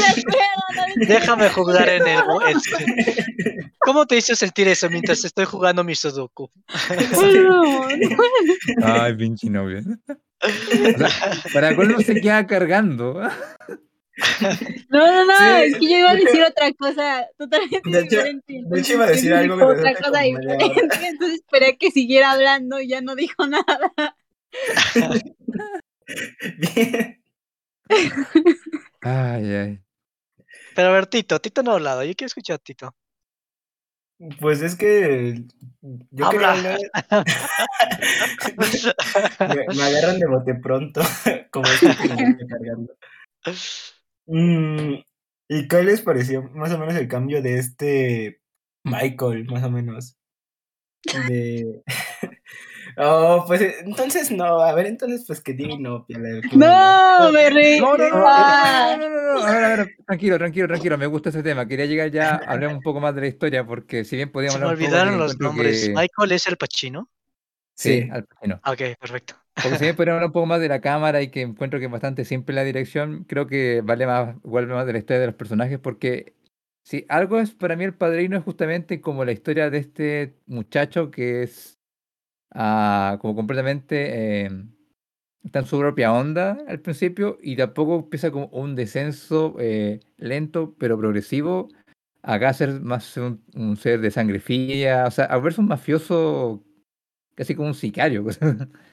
Déjame jugar en el. mo- este, ¿Cómo te hizo sentir eso mientras estoy jugando mi Sudoku? Ay, pinche novia. O sea, para colmo se queda cargando. No, no, no, Sí. es que yo iba a decir otra cosa totalmente De hecho- diferente. de hecho iba a decir algo, pero otra cosa diferente, entonces esperé que siguiera hablando y ya no dijo nada. Bien. Ay, ay. Pero a ver, Tito, Tito no ha hablado. Yo quiero escuchar a Tito. Pues es que yo quería Habla. hablar. me, me agarran de bote pronto, como que me estoy cargando. Mm, ¿Y qué les pareció más o menos el cambio de este Michael, más o menos? De. Oh, pues eh, entonces no, a ver, entonces pues que diga no, Piala, del culo. No, me reí. No, no, no, Ah. no, no, no, no, A ver, a ver, tranquilo, tranquilo, tranquilo. Me gusta ese tema. Quería llegar ya a hablar un poco más de la historia, porque si bien podíamos Se me hablar un poco olvidaron los nombres. que- Michael es el Pachino. Sí, Sí. Al Pacino. Ah, Ok, perfecto. Porque si bien podríamos hablar un poco más de la cámara y que encuentro que es bastante simple la dirección, creo que vale más, vuelve más de la historia de los personajes, porque si algo es para mí el padrino es justamente como la historia de este muchacho que es ah, como completamente eh, está en su propia onda al principio y de a poco empieza como un descenso eh, lento pero progresivo. Acá ser más un, un ser de sangre fría, o sea, a verse un mafioso casi como un sicario.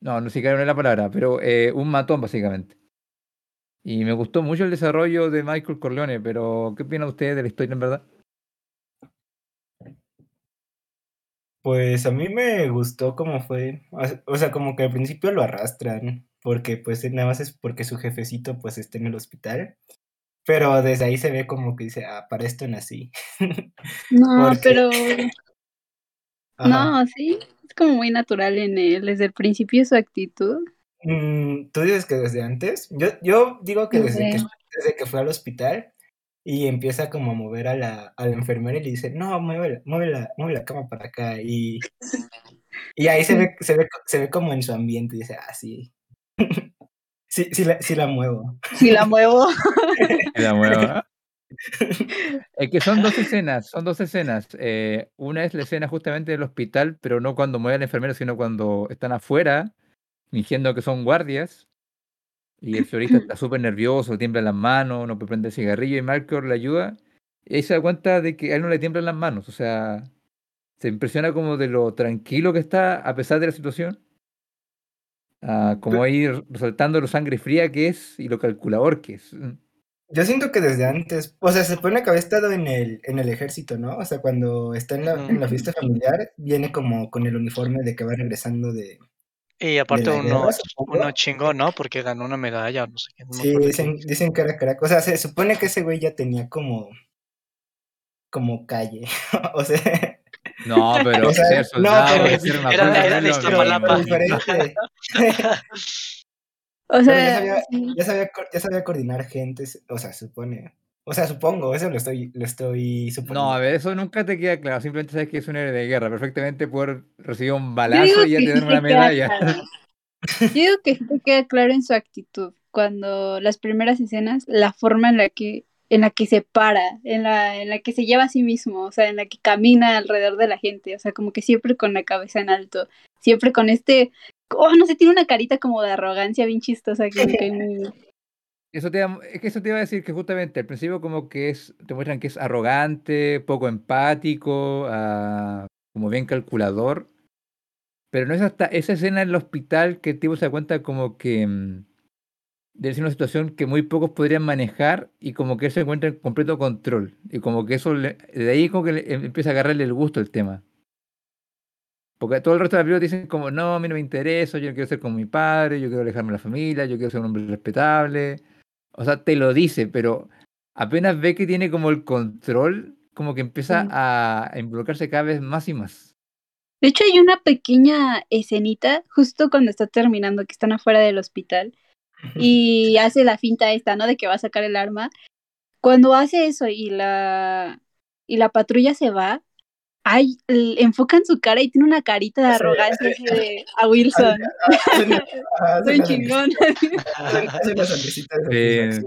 No, no sicario no es la palabra, pero eh, un matón básicamente. Y me gustó mucho el desarrollo de Michael Corleone, pero ¿qué opinan ustedes de la historia en verdad? Pues a mí me gustó cómo fue, o se- o sea, como que al principio lo arrastran, porque pues nada más es porque su jefecito pues está en el hospital, pero desde ahí se ve como que dice, ah, para esto nací. No, Porque- pero Ajá. no, sí, como muy natural en él, desde el principio su actitud. Mm, Tú dices que desde antes, yo, yo digo que desde que, desde que fue al hospital y empieza como a mover a la, a la enfermera y le dice, no, mueve la, mueve la, mueve la cama para acá y, y ahí se ve, se ve, se ve como en su ambiente y dice, ah, sí, sí, sí la, sí la muevo. Si la muevo. La nueva. Es que son dos escenas, son dos escenas. Eh, una es la escena justamente del hospital, pero no cuando mueve a la enfermera, sino cuando están afuera, fingiendo que son guardias. Y el florista está súper nervioso, tiembla las manos, no puede prender cigarrillo y Malcolm le ayuda. Y ahí se da cuenta de que a él no le tiemblan las manos, o sea, se impresiona como de lo tranquilo que está a pesar de la situación. Ah, como ahí resaltando lo sangre fría que es y lo calculador que es. Yo siento que desde antes, o sea, se supone que había estado en el, en el ejército, ¿no? O sea, cuando está en la, en la fiesta familiar, viene como con el uniforme de que va regresando de... Y aparte la uno, guerra, uno chingón, ¿no? Porque ganó una medalla, no sé qué. no Sí, dicen, dicen que era crack. O sea, se supone que ese güey ya tenía como... como calle. o sea, No, pero O sea, ser no, soldado pero ser una era- era no Iztapalapa. O Pero ya sea, sabía, ya, sabía, ya sabía coordinar gente, o sea, supone. O sea, supongo, eso lo estoy, lo estoy suponiendo. No, a ver, eso nunca te queda claro. Simplemente sabes que es un héroe de guerra. Perfectamente poder recibir un balazo y ya que te sí dan una medalla. claro. Yo digo que sí te queda claro en su actitud, cuando las primeras escenas, la forma en la que en la que se para, en la, en la que se lleva a sí mismo, o sea, en la que camina alrededor de la gente, o sea, como que siempre con la cabeza en alto, siempre con este, Oh, no sé, tiene una carita como de arrogancia bien chistosa que muy- Eso te, es que eso te iba a decir que justamente al principio como que es, te muestran que es arrogante, poco empático, ah, como bien calculador, pero no es hasta esa escena en el hospital que el tipo se da cuenta como que mm, debe ser una situación que muy pocos podrían manejar y como que él se encuentra en completo control y como que eso, le- de ahí como que le- em- empieza a agarrarle el gusto al tema. Porque todo el resto de la película dicen como, no, a mí no me interesa, yo no quiero ser como mi padre, yo quiero alejarme de la familia, yo quiero ser un hombre respetable. O sea, te lo dice, pero apenas ve que tiene como el control, como que empieza Mm. a involucrarse cada vez más y más. De hecho, hay una pequeña escenita justo cuando está terminando, que están afuera del hospital y hace la finta esta, ¿no? De que va a sacar el arma. Cuando hace eso y la y la patrulla se va, ay, enfocan su cara y tiene una carita de arrogancia sí. así de a Wilson. Hace una- hace Soy una chingón. hace una sonrisita de.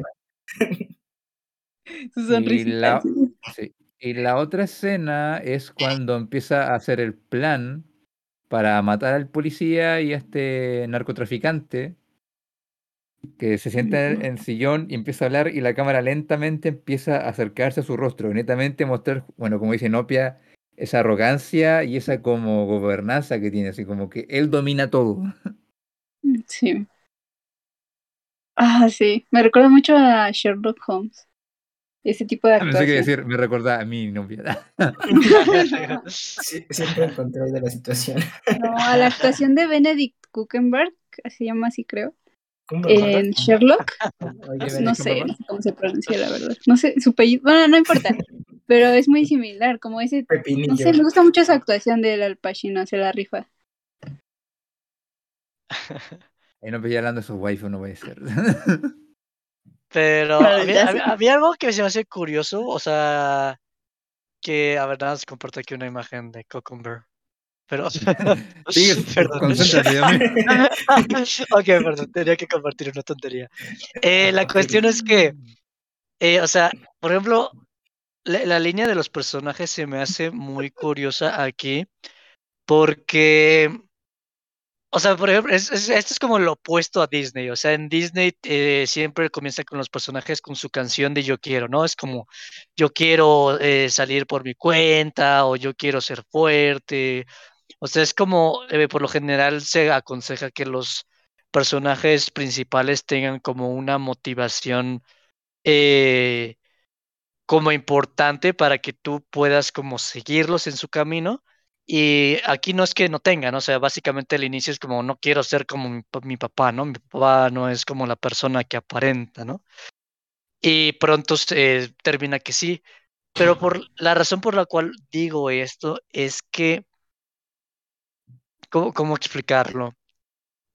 Su Y sonrisita. la, así. sí. Y la otra escena es cuando empieza a hacer el plan para matar al policía y a este narcotraficante, que se sienta en el, sillón y empieza a hablar y la cámara lentamente empieza a acercarse a su rostro, y netamente mostrar, bueno, como dice Nopia, esa arrogancia y esa como gobernanza que tiene, así como que él domina todo. Sí. Ah, sí. Me recuerda mucho a Sherlock Holmes. Ese tipo de No sé qué actuación. decir, me recuerda a mi novia. Sí, siempre en control de la situación. No, a la actuación de Benedict Cumberbatch, se llama así creo, ¿Cómo en Sherlock. Oye, No sé, no sé cómo se pronuncia la verdad. No sé, su apellido, bueno, no importa, pero es muy similar, como ese, Pepinillo. no sé, me gusta mucho esa actuación del Al Pacino, se la rifa. Y no ya hablando de esos waifu, no puede ser. Pero había, algo que se me hace curioso, o sea, que, a ver, nada, más comparto aquí una imagen de Cucumber. Pero, Sigue, perdón. ok, perdón, tenía que compartir una tontería. Eh, la cuestión es que, eh, o sea, por ejemplo, la, línea de los personajes se me hace muy curiosa aquí, porque, o sea, por ejemplo, es- es- esto es como lo opuesto a Disney, o sea, en Disney eh, siempre comienza con los personajes con su canción de yo quiero, ¿no? Es como, yo quiero eh, salir por mi cuenta o yo quiero ser fuerte, o sea, es como, eh, por lo general se aconseja que los personajes principales tengan como una motivación como importante para que tú puedas como seguirlos en su camino. Y aquí no es que no tengan, o sea, básicamente el inicio es como no quiero ser como mi, mi papá, ¿no? Mi papá no es como la persona que aparenta, ¿no? Y pronto se termina que sí. Pero por la razón por la cual digo esto es que, ¿cómo, cómo explicarlo?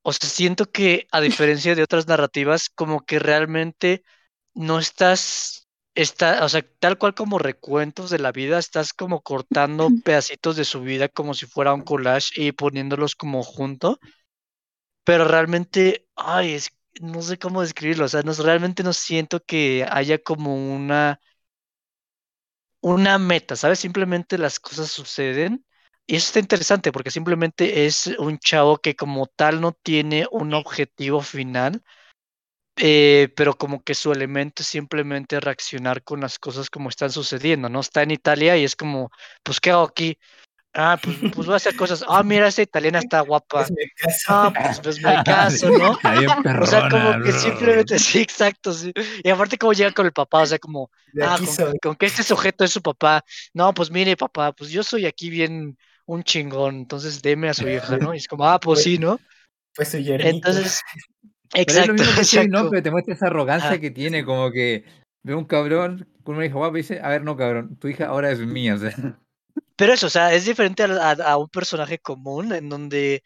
O sea, siento que a diferencia de otras narrativas, como que realmente no estás, está, o sea, tal cual como recuentos de la vida, estás como cortando pedacitos de su vida como si fuera un collage y poniéndolos como junto, pero realmente, ay, es, no sé cómo describirlo, o sea, no, realmente no siento que haya como una, una meta, ¿sabes? Simplemente las cosas suceden. Y eso está interesante porque simplemente es un chavo que como tal no tiene un objetivo final, eh, pero como que su elemento es simplemente reaccionar con las cosas como están sucediendo, ¿no? Está en Italia y es como, pues, ¿qué hago aquí? Ah, pues, pues voy a hacer cosas. Ah, mira, esa italiana está guapa. Caso. Ah, pues, pues me caso, ¿no? O sea, como que bro. simplemente, sí, exacto, sí. Y aparte como llega con el papá, o sea, como, ah, con, que este sujeto es su papá. No, pues mire, papá, pues yo soy aquí bien un chingón, entonces deme a su hija, ¿no? Y es como, ah, pues sí, ¿no? Fue su yernito. Entonces, Pero es lo exacto, mismo que ¿no? exacto. Pero te muestra esa arrogancia Ajá. que tiene, como que ve un cabrón con una hija guapa y dice, a ver, no, cabrón, tu hija ahora es mía, o sea. Pero eso, o sea, es diferente a, a- a un personaje común en donde,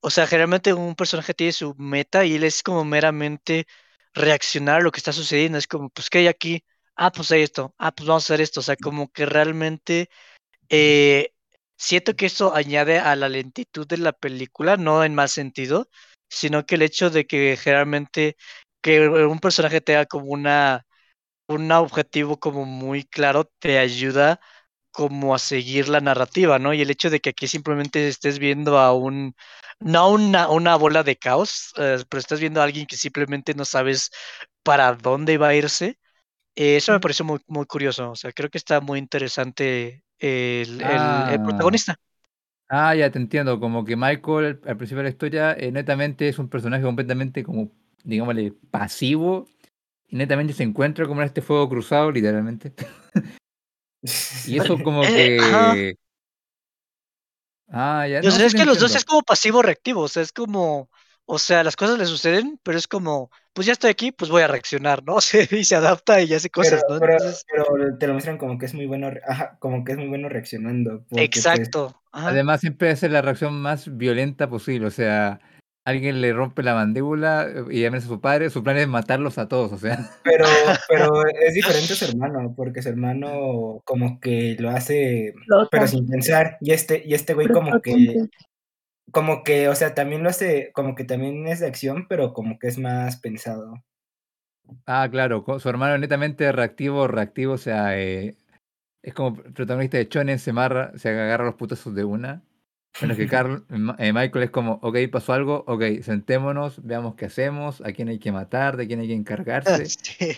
o sea, generalmente un personaje tiene su meta y él es como meramente reaccionar a lo que está sucediendo. Es como, pues, ¿qué hay aquí? Ah, pues hay esto. Ah, pues vamos a hacer esto. O sea, como que realmente eh, siento que esto añade a la lentitud de la película, no en mal sentido, sino que el hecho de que generalmente que un personaje tenga como una, un objetivo como muy claro te ayuda como a seguir la narrativa, ¿no? Y el hecho de que aquí simplemente estés viendo a un, no una, una bola de caos, eh, pero estás viendo a alguien que simplemente no sabes para dónde va a irse. eh, eso me pareció muy, muy curioso. O sea, creo que está muy interesante el, el- el Ah. protagonista. Ah, ya te entiendo. Como que Michael al principio de la historia eh, netamente es un personaje completamente como, digámosle, pasivo. Y netamente se encuentra como en este fuego cruzado, literalmente. Y eso como Eh, que... Ah, ya O no, sí es que los dos es como pasivo reactivo, o sea, es como, o sea, las cosas le suceden, pero es como, pues ya estoy aquí, pues voy a reaccionar, ¿no? Y se adapta y hace Pero, cosas, ¿no? pero, Entonces, pero te lo muestran como que es muy bueno, ajá, como que es muy bueno reaccionando, pues, exacto. Ajá. Además, siempre hace la reacción más violenta posible. O sea, alguien le rompe la mandíbula eh, y amenaza a su padre. Su plan es matarlos a todos. O sea, pero, pero es diferente a su hermano, porque su hermano como que lo hace, pero sin pensar, y este, y este güey como que, como que, o sea, también lo hace, como que también es de acción, pero como que es más pensado. ah, claro, su hermano es netamente reactivo, reactivo. O sea, eh, es como el protagonista de Shonen se amarra, se agarra los putazos de una. Menos que Carl, eh, Michael es como, ok, pasó algo, ok, sentémonos, veamos qué hacemos, a quién hay que matar, de quién hay que encargarse. Sí.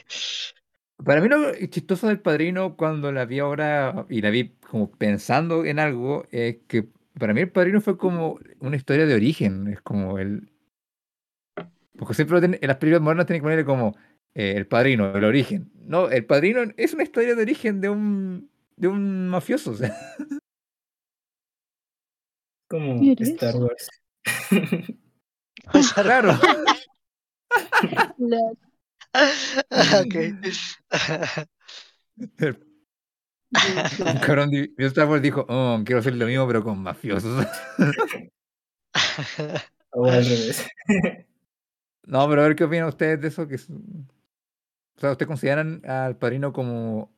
Para mí lo chistoso del Padrino cuando la vi ahora y la vi como pensando en algo es que para mí el Padrino fue como una historia de origen, es como el... Porque siempre en las películas modernas tienen que ponerle como eh, el Padrino, el origen. No, el Padrino es una historia de origen de un de un mafioso, o sea. Como. Star Wars. Claro. La- ok. Un cabrón de de Star Wars dijo, oh, quiero hacer lo mismo pero con mafiosos. O al revés. No, pero a ver qué opinan ustedes de eso. Que es- O sea, ¿ustedes consideran al padrino como.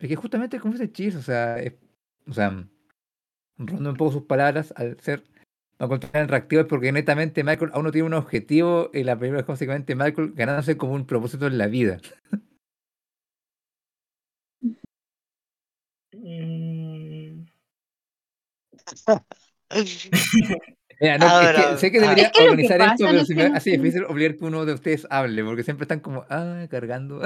Es que justamente como ese chiste, o sea, es- o sea, rondo un poco sus palabras, al ser. No consideran reactivo es porque netamente Michael aún no tiene un objetivo y la película es básicamente Michael ganándose como un propósito en la vida. Mira, no, es que sé que ah. debería Es que lo que organizar esto, pero es que me no hace tiene- difícil obligar que uno de ustedes hable, porque siempre están como, ah, cargando.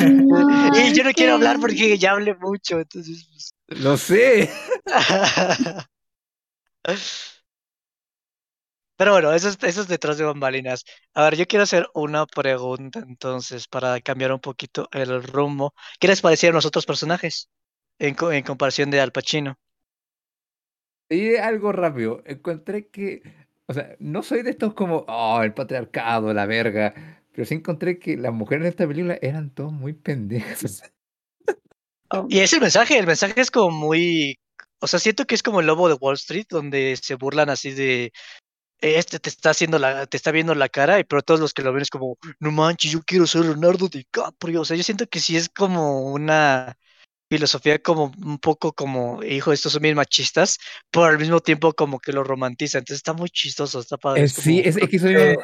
No, y yo no es quiero hablar que- porque ya hablé mucho, entonces. pues. Lo sé. Pero bueno, eso es, eso es detrás de bambalinas. A ver, yo quiero hacer una pregunta entonces para cambiar un poquito el rumbo. ¿Qué les parecieron los otros personajes en, co- en comparación de Al Pacino? Y algo rápido. Encontré que, o sea, no soy de estos como, oh, el patriarcado, la verga. Pero sí encontré que las mujeres de esta película eran todas muy pendejas. Oh, Y es el mensaje, el mensaje es como muy, o sea, siento que es como el lobo de Wall Street, donde se burlan así de, este te está haciendo la, te está viendo la cara, y pero todos los que lo ven es como, no manches, yo quiero ser Leonardo DiCaprio, o sea, yo siento que sí es como una filosofía como un poco como, hijo, estos son bien machistas, pero al mismo tiempo como que lo romantiza, entonces está muy chistoso, está padre. Eh, es sí, es, es que eso eh,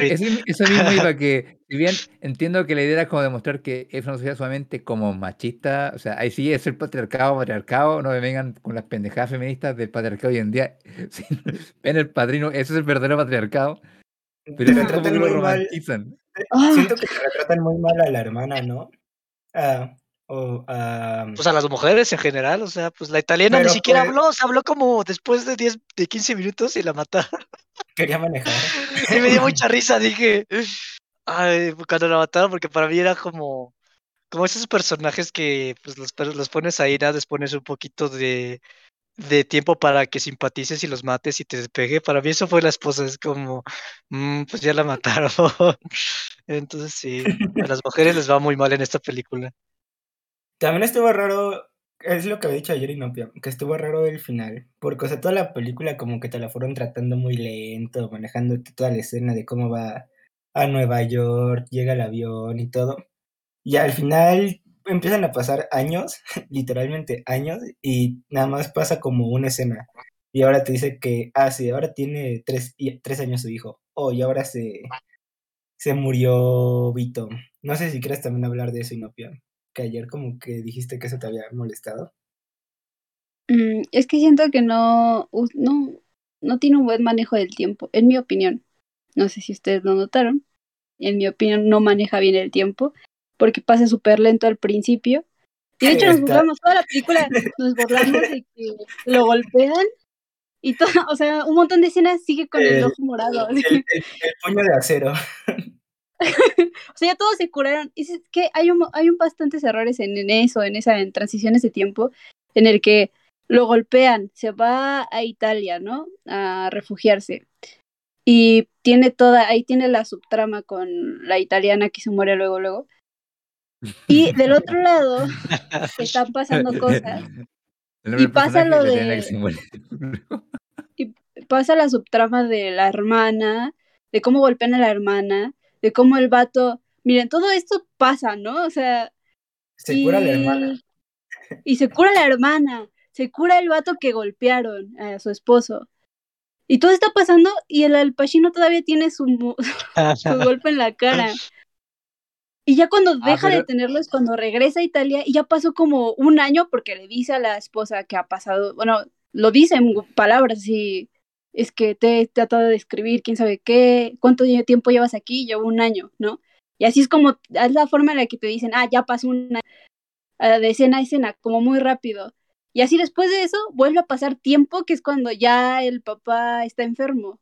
es- eso mismo iba que, si bien entiendo que la idea era como demostrar que es una sociedad solamente como machista, o sea, ahí sí es el patriarcado, patriarcado, no me vengan con las pendejadas feministas del patriarcado hoy en día. Sí, ven el padrino, ese es el verdadero patriarcado, pero te eso es como retratan que lo muy mal. Siento que te retratan muy mal a la hermana, ¿no? Ah, o a. Pues a las mujeres en general, o sea, pues la italiana ni siquiera pues- habló, se habló como después de 10, de 15 minutos y la mataron. quería manejar. Y me dio mucha risa, dije, ay, cuando la mataron, porque para mí era como, como esos personajes que pues los, los pones ahí, nada, les pones un poquito de, de tiempo para que simpatices y los mates y te despegue. Para mí eso fue la esposa, es como, mm, pues ya la mataron. Entonces sí, a las mujeres les va muy mal en esta película. También estuvo raro, es lo que había dicho ayer Inopia, que estuvo raro el final, porque o sea, toda la película como que te la fueron tratando muy lento, manejando toda la escena de cómo va a Nueva York, llega el avión y todo, y al final empiezan a pasar años, literalmente años, y nada más pasa como una escena, y ahora te dice que, ah, sí, ahora tiene tres, tres años su hijo, oh, y ahora se, se murió Vito. No sé si quieres también hablar de eso, Inopia. Que ayer como que dijiste que eso te había molestado. Mm, es que siento que no, no, no tiene un buen manejo del tiempo, en mi opinión. No sé si ustedes lo notaron. En mi opinión, no maneja bien el tiempo porque pasa súper lento al principio. Y de hecho nos burlamos, toda la película nos burlamos de que lo golpean y todo, o sea, un montón de escenas sigue con el ojo morado. El, el- el puño de acero. O sea, ya todos se curaron. Y es que hay un, hay un bastantes errores en, en eso, en esa, en transiciones de tiempo, en el que lo golpean, se va a Italia, ¿no? A refugiarse. Y tiene toda, ahí tiene la subtrama con la italiana que se muere luego, luego. Y del otro lado están pasando cosas. Del pasa lo y de- muere. Pasa la subtrama de la hermana, de cómo golpean a la hermana, de cómo el vato. Miren, todo esto pasa, ¿no? O sea, Se cura la hermana. Y se cura la hermana, se cura el vato que golpearon a su esposo. Y todo está pasando y el Al Pacino todavía tiene su, su golpe en la cara. Y ya cuando Ah, deja de tenerlo es cuando regresa a Italia y ya pasó como un año porque le dice a la esposa que ha pasado, bueno, lo dice en palabras así, es que te he tratado de escribir, quién sabe qué, cuánto tiempo llevas aquí, llevo un año, ¿no? Y así es como, es la forma en la que te dicen, ah, ya pasó un año, ah, de escena a escena, como muy rápido. Y así después de eso vuelve a pasar tiempo, que es cuando ya el papá está enfermo.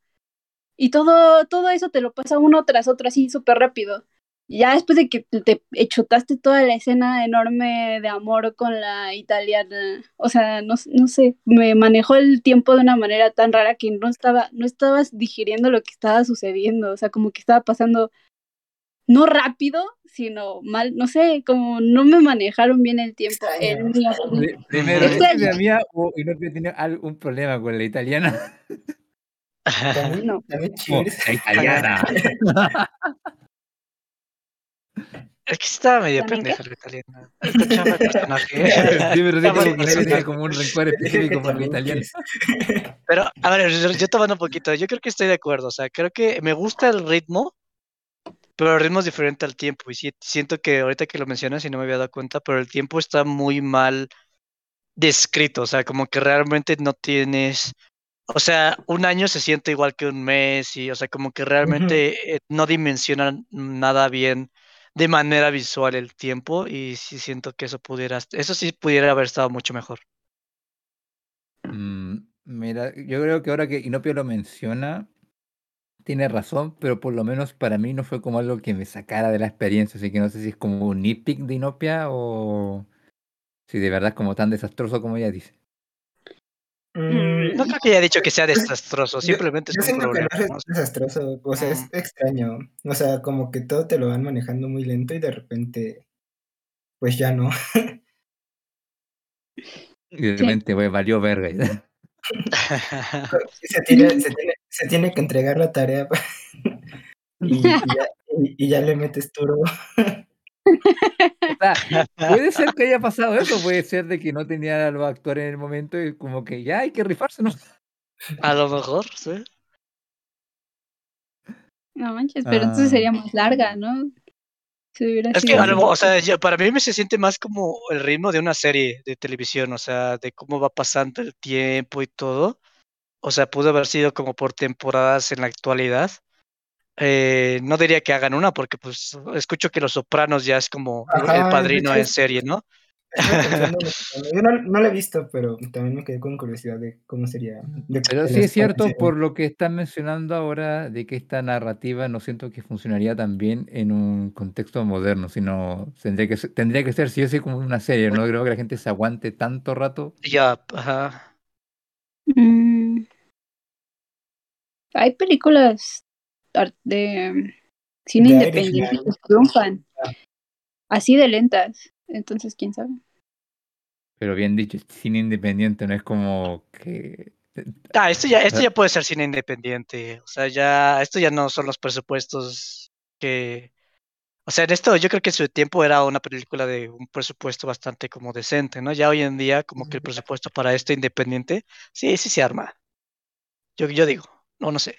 Y todo, todo eso te lo pasa uno tras otro así súper rápido. Ya después de que te chutaste toda la escena enorme de amor con la italiana, o sea, no, no sé, me manejó el tiempo de una manera tan rara que no estaba, no estabas digiriendo lo que estaba sucediendo, o sea, como que estaba pasando no rápido, sino mal, no sé, como no me manejaron bien el tiempo. En Primero, Extraño. ¿es mía o Inopia tiene algún problema con la italiana? También, No. también la italiana. Es que estaba medio pendeja la italiana. Está chafa el personaje. Sí, pero siento que tiene como un rencor específico por la italiana. Pero, a ver, yo, tomando un poquito, yo creo que estoy de acuerdo. O sea, creo que me gusta el ritmo, pero el ritmo es diferente al tiempo. Y sí- siento que ahorita que lo mencionas y no me había dado cuenta, pero el tiempo está muy mal descrito. O sea, como que realmente no tienes. O sea, un año se siente igual que un mes, y, o sea, como que realmente eh, no dimensionan nada bien de manera visual el tiempo. Y sí siento que eso pudiera, eso sí pudiera haber estado mucho mejor. Mm, Mira, yo creo que ahora que Inopia lo menciona, tiene razón, pero por lo menos para mí no fue como algo que me sacara de la experiencia, así que no sé si es como un nitpick de Inopia o si de verdad es como tan desastroso como ella dice. Mm, No creo que haya dicho que sea desastroso, Yo- simplemente Yo es un siento que problema. no es desastroso, o sea, es Mm. extraño. O sea, como que todo te lo van manejando muy lento y de repente, pues ya no. Y de repente, pues, valió verga. Se tiene, se tiene, se tiene que entregar la tarea y, y ya, y- y ya le metes turbo. O sea, puede ser que haya pasado eso, puede ser de que no tenía a los actores en el momento y como que ya hay que rifarse, ¿no? A lo mejor, sí. No manches, pero entonces Ah. sería más larga, ¿no? Si hubiera Es que, sido o sea, yo- para mí me se siente más como el ritmo de una serie de televisión, o sea, de cómo va pasando el tiempo y todo. O sea, pudo haber sido como por temporadas en la actualidad. Eh, no diría que hagan una, porque pues escucho que Los Sopranos ya es como el Ajá, padrino en serie, ¿no? Yo no, no la he visto, pero también me quedé con curiosidad de cómo sería. de- Pero sí es cierto, por lo que están mencionando ahora, de que esta narrativa no siento que funcionaría tan bien en un contexto moderno, sino tendría que ser, tendría que ser sí o sí como una serie. No creo que la gente se aguante tanto rato. Ya, ajá. Mm. Hay películas de cine De independiente Irishman. que triunfan Ah. así de lentas. Entonces, quién sabe. Pero bien dicho, cine independiente no es como que... Ah, esto ya, esto ya puede ser cine independiente. O sea, ya, esto ya no son los presupuestos que. O sea, en esto yo creo que en su tiempo era una película de un presupuesto bastante como decente, ¿no? Ya hoy en día, como que el presupuesto para esto independiente, sí, sí se arma. Yo, yo digo, no, no sé.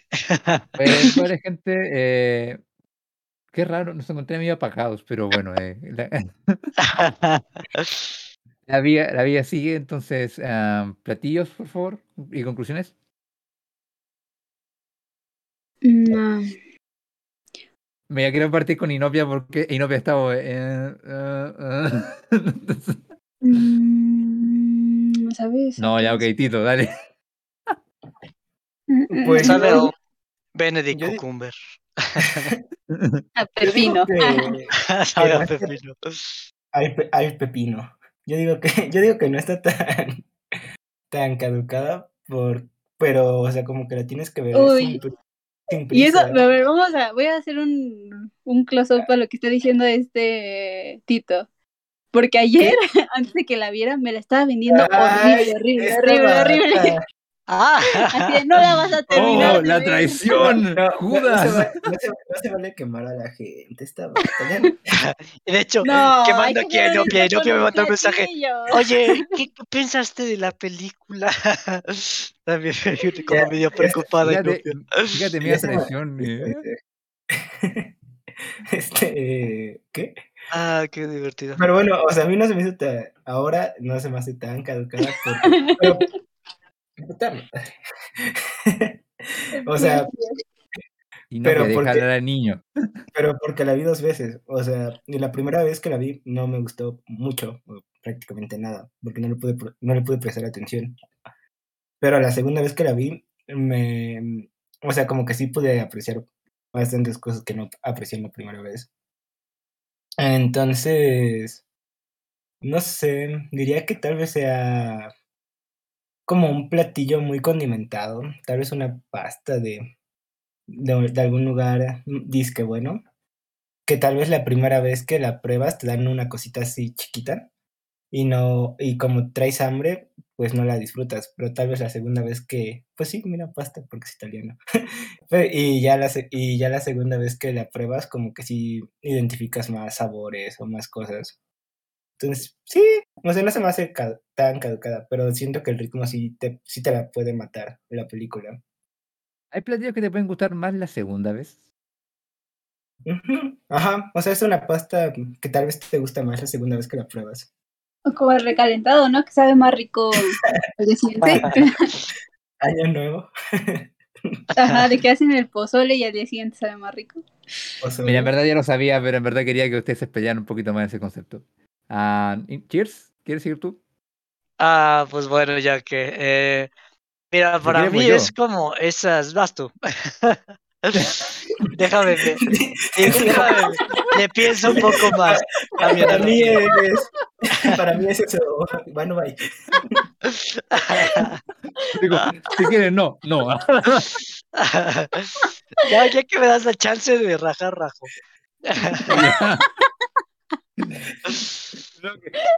Pues, pobre gente, eh, Qué raro, nos encontré medio apagados, pero bueno, eh, la, la vida, la vida sigue, entonces, ah, platillos, por favor, y conclusiones. No. Me quiero partir con Inopia porque Inopia estaba. Eh. Entonces- Mm, ¿Sabes? no, ya, ok, Tito, dale. Pues- Sabe a Benedict Yo Cucumber. A pepino. Sabe a pepino. pe- hay pepino. Yo digo que, yo digo que no está tan, tan caducada, por, pero, o sea, como que la tienes que ver Uy. sin, Y eso, a ver, vamos a, voy a hacer un, un close-up a lo que está diciendo este Tito. Porque ayer, antes de que la viera, me la estaba vendiendo Ay, horrible, horrible, horrible, horrible. Ah, Así de, no la vas a terminar. ¡Oh, la ver". traición! No, no, no se ¡Judas! no se, no se vale quemar a la gente. Y de hecho, No, que que aquí a Inopia. esto Inopia me mandó un mensaje. Oye, ¿qué, qué pensaste de la película? También como Ya, medio preocupada Fíjate, fíjate, mira traición. eh. Este, ¿qué? Ah, qué divertido. Pero bueno, o sea, a mí no se me hizo tan, ahora no se me hace tan caducada porque, pero. o sea, Y no Pero deja porque- al niño. pero porque la vi dos veces, o sea, y la primera vez que la vi no me gustó mucho, o prácticamente nada, porque no le pude, no le pude prestar atención. Pero la segunda vez que la vi, me, o sea, como que sí pude apreciar bastantes cosas que no aprecié en la primera vez. Entonces, no sé, diría que tal vez sea como un platillo muy condimentado, tal vez una pasta de, de, algún lugar mm, disque bueno, que tal vez la primera vez que la pruebas te dan una cosita así chiquita y no, y como traes hambre, pues no la disfrutas, pero tal vez la segunda vez que, pues sí, mira pasta porque es italiano. Y, ya la, y ya la segunda vez que la pruebas, como que sí identificas más sabores o más cosas. Entonces, sí, no sé, no se me hace ca- tan caducada, pero siento que el ritmo sí te, sí te la puede matar la película. ¿Hay platillos que te pueden gustar más la segunda vez? Ajá, o sea, es una pasta que tal vez te gusta más la segunda vez que la pruebas. O como el recalentado, ¿no? Que sabe más rico al día siguiente. Año nuevo. Ajá, de que hacen el pozole y al día siguiente sabe más rico. pozole. Mira, en verdad ya lo sabía, pero en verdad quería que ustedes se explayaran un poquito más ese concepto. Ah, y- Cheers, ¿quieres seguir tú? Ah, pues bueno, ya que. eh, mira, para mí es como esas. Vas tú. déjame ver. Déjame, le pienso un poco más. mi Para mí es, para mí es eso. Bueno, bye. Digo, si quieres, no, no. ya, ya que me das la chance de rajar, rajo.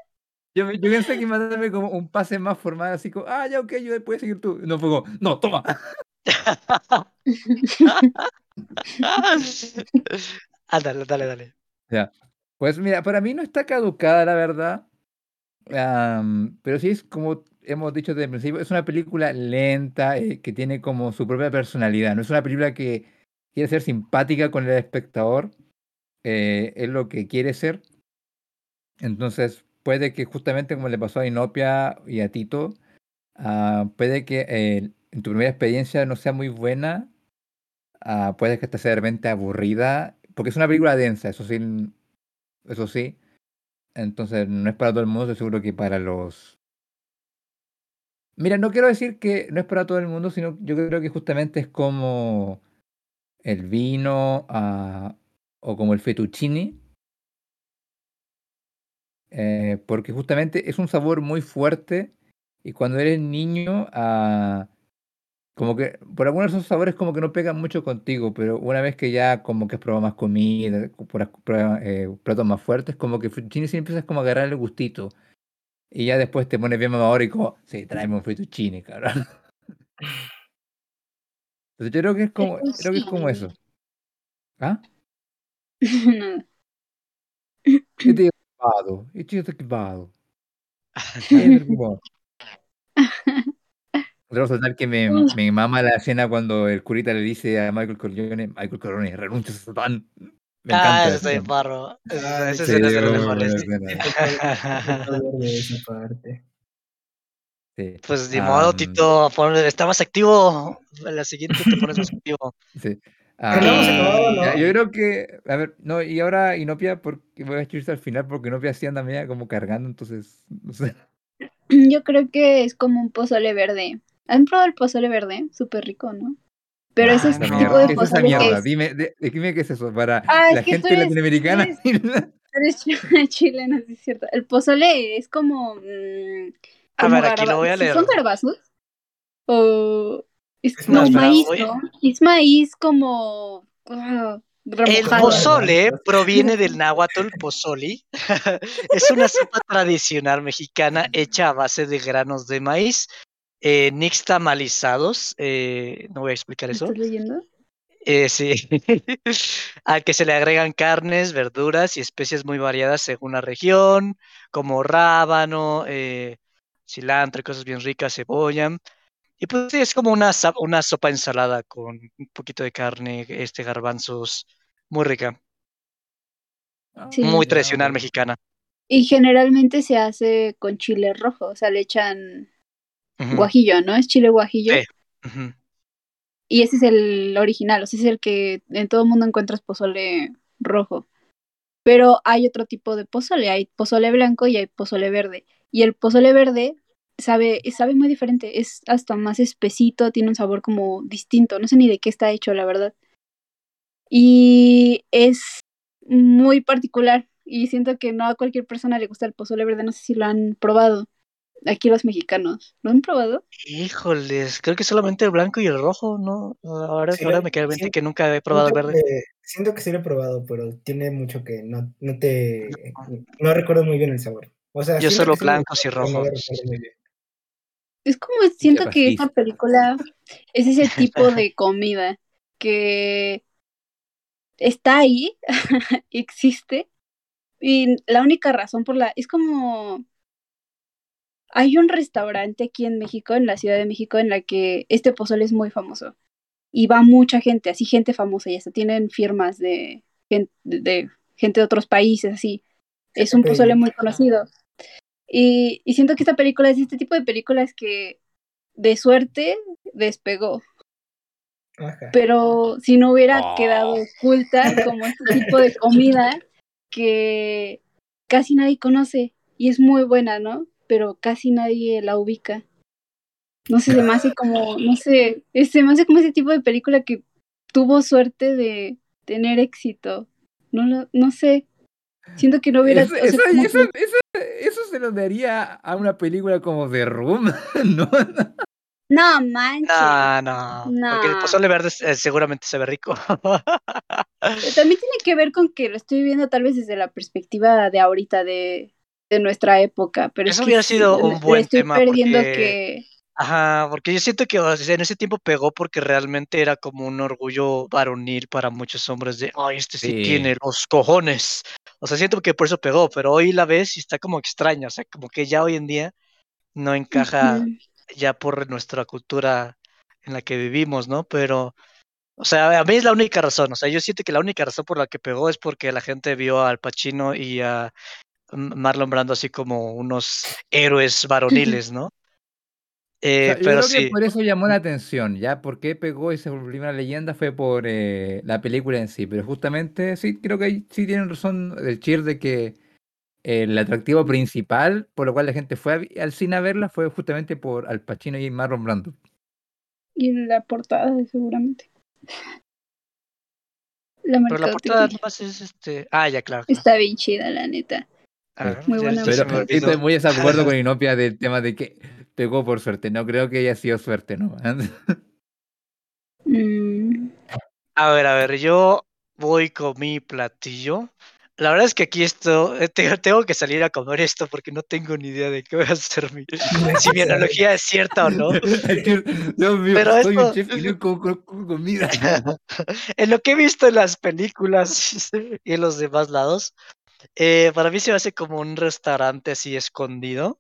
Yo, yo pensé que iba a darme como un pase más formal, así como, ah, ya, ok, yo puedes seguir tú. No, fue como, no, toma. Ándale, dale, dale. Pues mira, para mí no está caducada, la verdad. Pero sí es como hemos dicho desde el principio, es una película lenta, eh, que tiene como su propia personalidad. No es una película que quiere ser simpática con el espectador. eh, es lo que quiere ser. Entonces, puede que justamente como le pasó a Inopia y a Tito, ah, puede que eh, tu primera experiencia no sea muy buena. ah, puede que esta sea de repente aburrida, porque es una película densa, eso sí, eso sí. Entonces, no es para todo el mundo, seguro que para los... Mira, no quiero decir que no es para todo el mundo, sino yo creo que justamente es como el vino ah, o como el fettuccine. Eh, porque justamente es un sabor muy fuerte y cuando eres niño, ah, como que por algunos de esos sabores como que no pegan mucho contigo, pero una vez que ya como que has probado más comida, pruebas eh, platos más fuertes, como que fettuccine sí empiezas como a agarrar el gustito. Y ya después te pones bien mamador y como, sí, tráeme un fettuccine, cabrón. Entonces yo creo que es como, creo que es como eso. ¿Ah? ¿Qué te equivocado? ¿Qué te equivocado? ¿Qué te equivocado? Debo soltar que me, me mama la escena cuando el curita le dice a Michael Corleone, Michael Corleone, renuncia a Satán. Me ah, encanta. ese esa de escena. Barro. Ay, Ese Sí, es de mejores. escena. Esa parte. Sí. Pues de modo, Am, Tito, está más activo. En la siguiente te pones más activo. Sí. Pero no hemos Y- acabado, Ya, ¿no? Yo creo que, a ver, no, y ahora Inopia, porque voy a chiste al final, porque Inopia sí anda media como cargando, entonces, no sé. Yo creo que es como un pozole verde. ¿Han probado el pozole verde? Súper rico, ¿no? Pero ese Ah, es Esa el no. tipo de ¿qué es esa pozole mierda? es. Dime, de- dime qué es eso, para Ah, es la gente eres- latinoamericana. Eres ch- chileno, sí es cierto. El pozole es como. mm, A como ver, aquí lo voy a ¿sí leer. ¿Son garbanzos? O. Es, Es no, más maíz, ¿no? Es maíz como. ah, El pozole proviene del náhuatl pozoli. es una sopa tradicional mexicana hecha a base de granos de maíz, eh, nixtamalizados. eh, no voy a explicar ¿Me eso. estás leyendo? Eh, sí. Al que se le agregan carnes, verduras y especies muy variadas según la región, como rábano, eh, cilantro y cosas bien ricas, cebolla. Y pues sí, es como una, una sopa ensalada con un poquito de carne, este garbanzos, muy rica, Sí. muy tradicional mexicana. Y generalmente se hace con chile rojo, o sea, le echan guajillo, ¿no? Es chile guajillo. Sí. Y ese es el original, o sea, ese es el que en todo el mundo encuentras pozole rojo. Pero hay otro tipo de pozole, hay pozole blanco y hay pozole verde. Y el pozole verde sabe, sabe muy diferente, es hasta más espesito, tiene un sabor como distinto, no sé ni de qué está hecho, la verdad. Y es muy particular y siento que no a cualquier persona le gusta el pozole verde, no sé si lo han probado. Aquí los mexicanos, ¿lo han probado? Híjoles, creo que solamente el blanco y el rojo, ¿no? Ahora, Sí, ahora me queda en mente sí, que nunca he probado el verde. que, siento que sí lo he probado, pero tiene mucho que no, no te... No recuerdo muy bien el sabor. O sea, Yo solo blancos y pero no lo rojos. recuerdo muy bien. Es como siento que esta película es ese tipo de comida que está ahí, existe, y la única razón por la... Es como... Hay un restaurante aquí en México, en la Ciudad de México, en la que este pozole es muy famoso. Y va mucha gente, así gente famosa, y hasta tienen firmas de gente de, gente de otros países, así. Es un pozole muy conocido. Y, y siento que esta película es este tipo de películas que de suerte despegó. Ajá. Pero si no hubiera Oh. quedado oculta como este tipo de comida que casi nadie conoce y es muy buena, ¿no? Pero casi nadie la ubica. No sé, se me hace como, no sé, es- se me hace como ese tipo de película que tuvo suerte de tener éxito. No lo, no sé. Siento que no hubiera. Eso, o sea, eso- eso- que- eso- eso se lo daría a una película como The Room, ¿no? No manches. No, no, porque el pozole verde eh, seguramente se ve rico. Pero También tiene que ver con que lo estoy viendo tal vez desde la perspectiva de ahorita, de, de nuestra época. Pero es Eso que hubiera sido un buen estoy tema perdiendo porque- que. Ajá, porque yo siento que o sea, en ese tiempo pegó porque realmente era como un orgullo varonil para muchos hombres de, ay, este sí, Sí. tiene los cojones. O sea, siento que por eso pegó, pero hoy la ves y está como extraña, o sea, como que ya hoy en día no encaja ya por nuestra cultura en la que vivimos, ¿no? Pero, o sea, a mí es la única razón, o sea, yo siento que la única razón por la que pegó es porque la gente vio al Pacino y a Marlon Brando así como unos héroes varoniles, ¿no? O Eh, sea, yo pero creo sí. que por eso llamó la atención, ¿ya? ¿Por qué pegó y se volvió una leyenda? Fue por eh, la película en sí, pero justamente sí, creo que ahí sí tienen razón el cheer de que el atractivo principal por lo cual la gente fue a al cine a verla fue justamente por Al Pacino y Marlon Brando. Y en la portada, seguramente. La Pero la portada nomás es este. Ah, ya, claro. Está bien chida, la neta. Muy ya- buena Pero estoy muy desacuerdo con Inopia del tema de que pegó por suerte. No creo que haya sido suerte, ¿no? Mm, A ver, a ver, yo voy con mi platillo. La verdad es que aquí esto, eh, te- tengo que salir a comer esto porque no tengo ni idea de qué voy a hacer mi, si mi analogía es cierta o no. Dios mío, Pero soy esto- un chef y no como, como- como comida. en lo que he visto en las películas y en los demás lados, eh, para mí se me hace como un restaurante así escondido,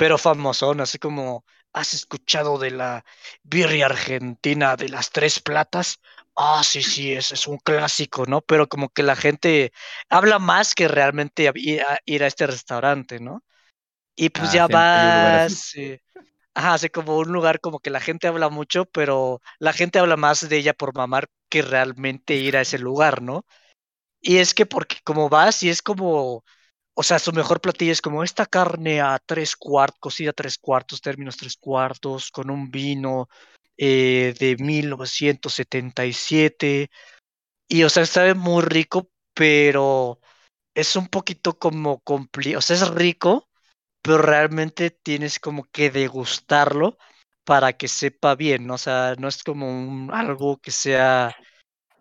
pero famosón, así como ¿has escuchado de la birria argentina de las tres platas? Ah, sí, sí, ese es un clásico, ¿no? Pero como que la gente habla más que realmente ir a, ir a este restaurante, ¿no? Y pues Ah, ya vas, eh, ajá, así como un lugar como que la gente habla mucho, pero la gente habla más de ella por mamar que realmente ir a ese lugar, ¿no? Y es que porque como vas y es como, o sea, su mejor platillo es como esta carne a tres cuartos, cocida a tres cuartos, términos tres cuartos, con un vino eh, de 1977. Y, o sea, sabe muy rico, pero es un poquito como complicado. O sea, es rico, pero realmente tienes como que degustarlo para que sepa bien, ¿no? O sea, no es como un- algo que sea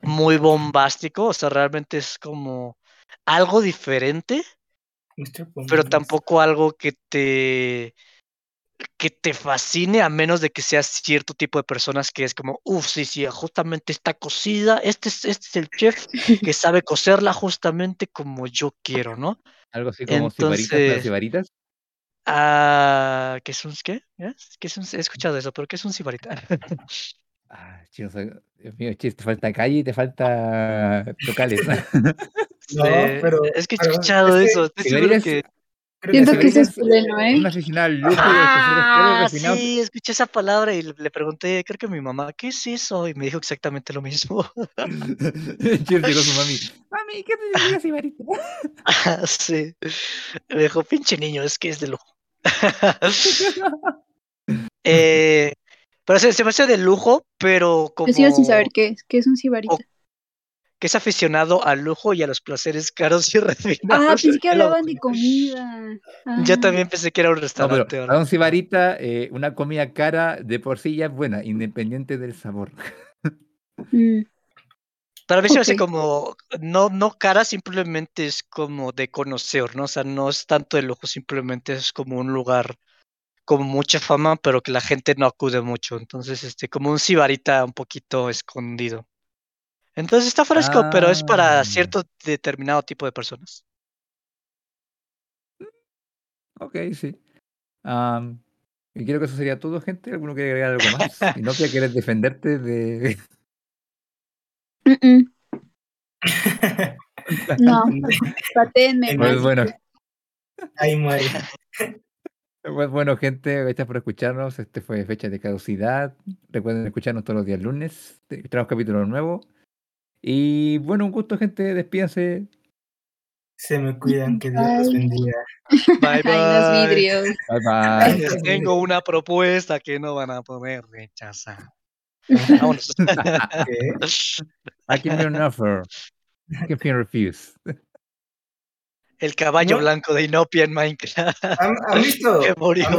muy bombástico, o sea, realmente es como algo diferente. Pero tampoco algo que te que te fascine a menos de que seas cierto tipo de personas que es como, uff, sí, sí, justamente está cocida, este es, este es el chef que sabe cocerla justamente como yo quiero, ¿no? Algo así como Entonces- sibaritas. Ah, ¿qué es un qué? ¿Eh? ¿Qué es un- he escuchado eso, pero ¿qué es un sibarita? Ah, chino, soy- Dios mío, chis, te falta calle y te falta locales. No, pero- es que he pero escuchado es que eso, estoy seguro que Creo Siento sí, que es ¿eh? Un aficionado al lujo y a los Ah, refinados. sí, escuché esa palabra y le le pregunté, creo que a mi mamá, ¿qué es eso? Y me dijo exactamente lo mismo. Chis llegó su mami. Mami, ¿qué significa sibarita? sí. Me dijo, pinche niño, es que es de lujo. eh, pero se, se me hace de lujo, pero como Yo sigo sin saber qué es. ¿Qué es un sibarita? que es aficionado al lujo y a los placeres caros y refinados. Ah, pensé que hablaban de comida. Yo Ah. también pensé que era un No, pero restaurante. para un sibarita, eh, una comida cara de por sí ya es buena, independiente del sabor. Mm. Para mí se me hace como, no, no cara, simplemente es como de conocer, ¿no? O sea, no es tanto de lujo, simplemente es como un lugar con mucha fama, pero que la gente no acude mucho. Entonces, este, como un sibarita un poquito escondido. Entonces está fresco, pero es para Ah. cierto determinado tipo de personas. Ok, sí. Y creo que eso sería todo, gente. ¿Alguno quiere agregar algo más? Y no quieres defenderte de. Mm, mm. No, patéenme Pues bueno. Ay, muere. Pues bueno, gente, gracias por escucharnos. Este fue Fecha de Caducidad. Recuerden escucharnos todos los días lunes. Te- Tenemos capítulo nuevo. Y bueno, un gusto, gente. Despídense. Se me cuidan, que Dios los bendiga. Bye, Ay, los bye. vidrios. Bye bye. Les tengo una propuesta que no van a poder rechazar. Vámonos. ¿Qué? I give you an offer. You can refuse. El caballo ¿No? blanco de Inopia en Minecraft. ¿Han, han visto, que han murió. visto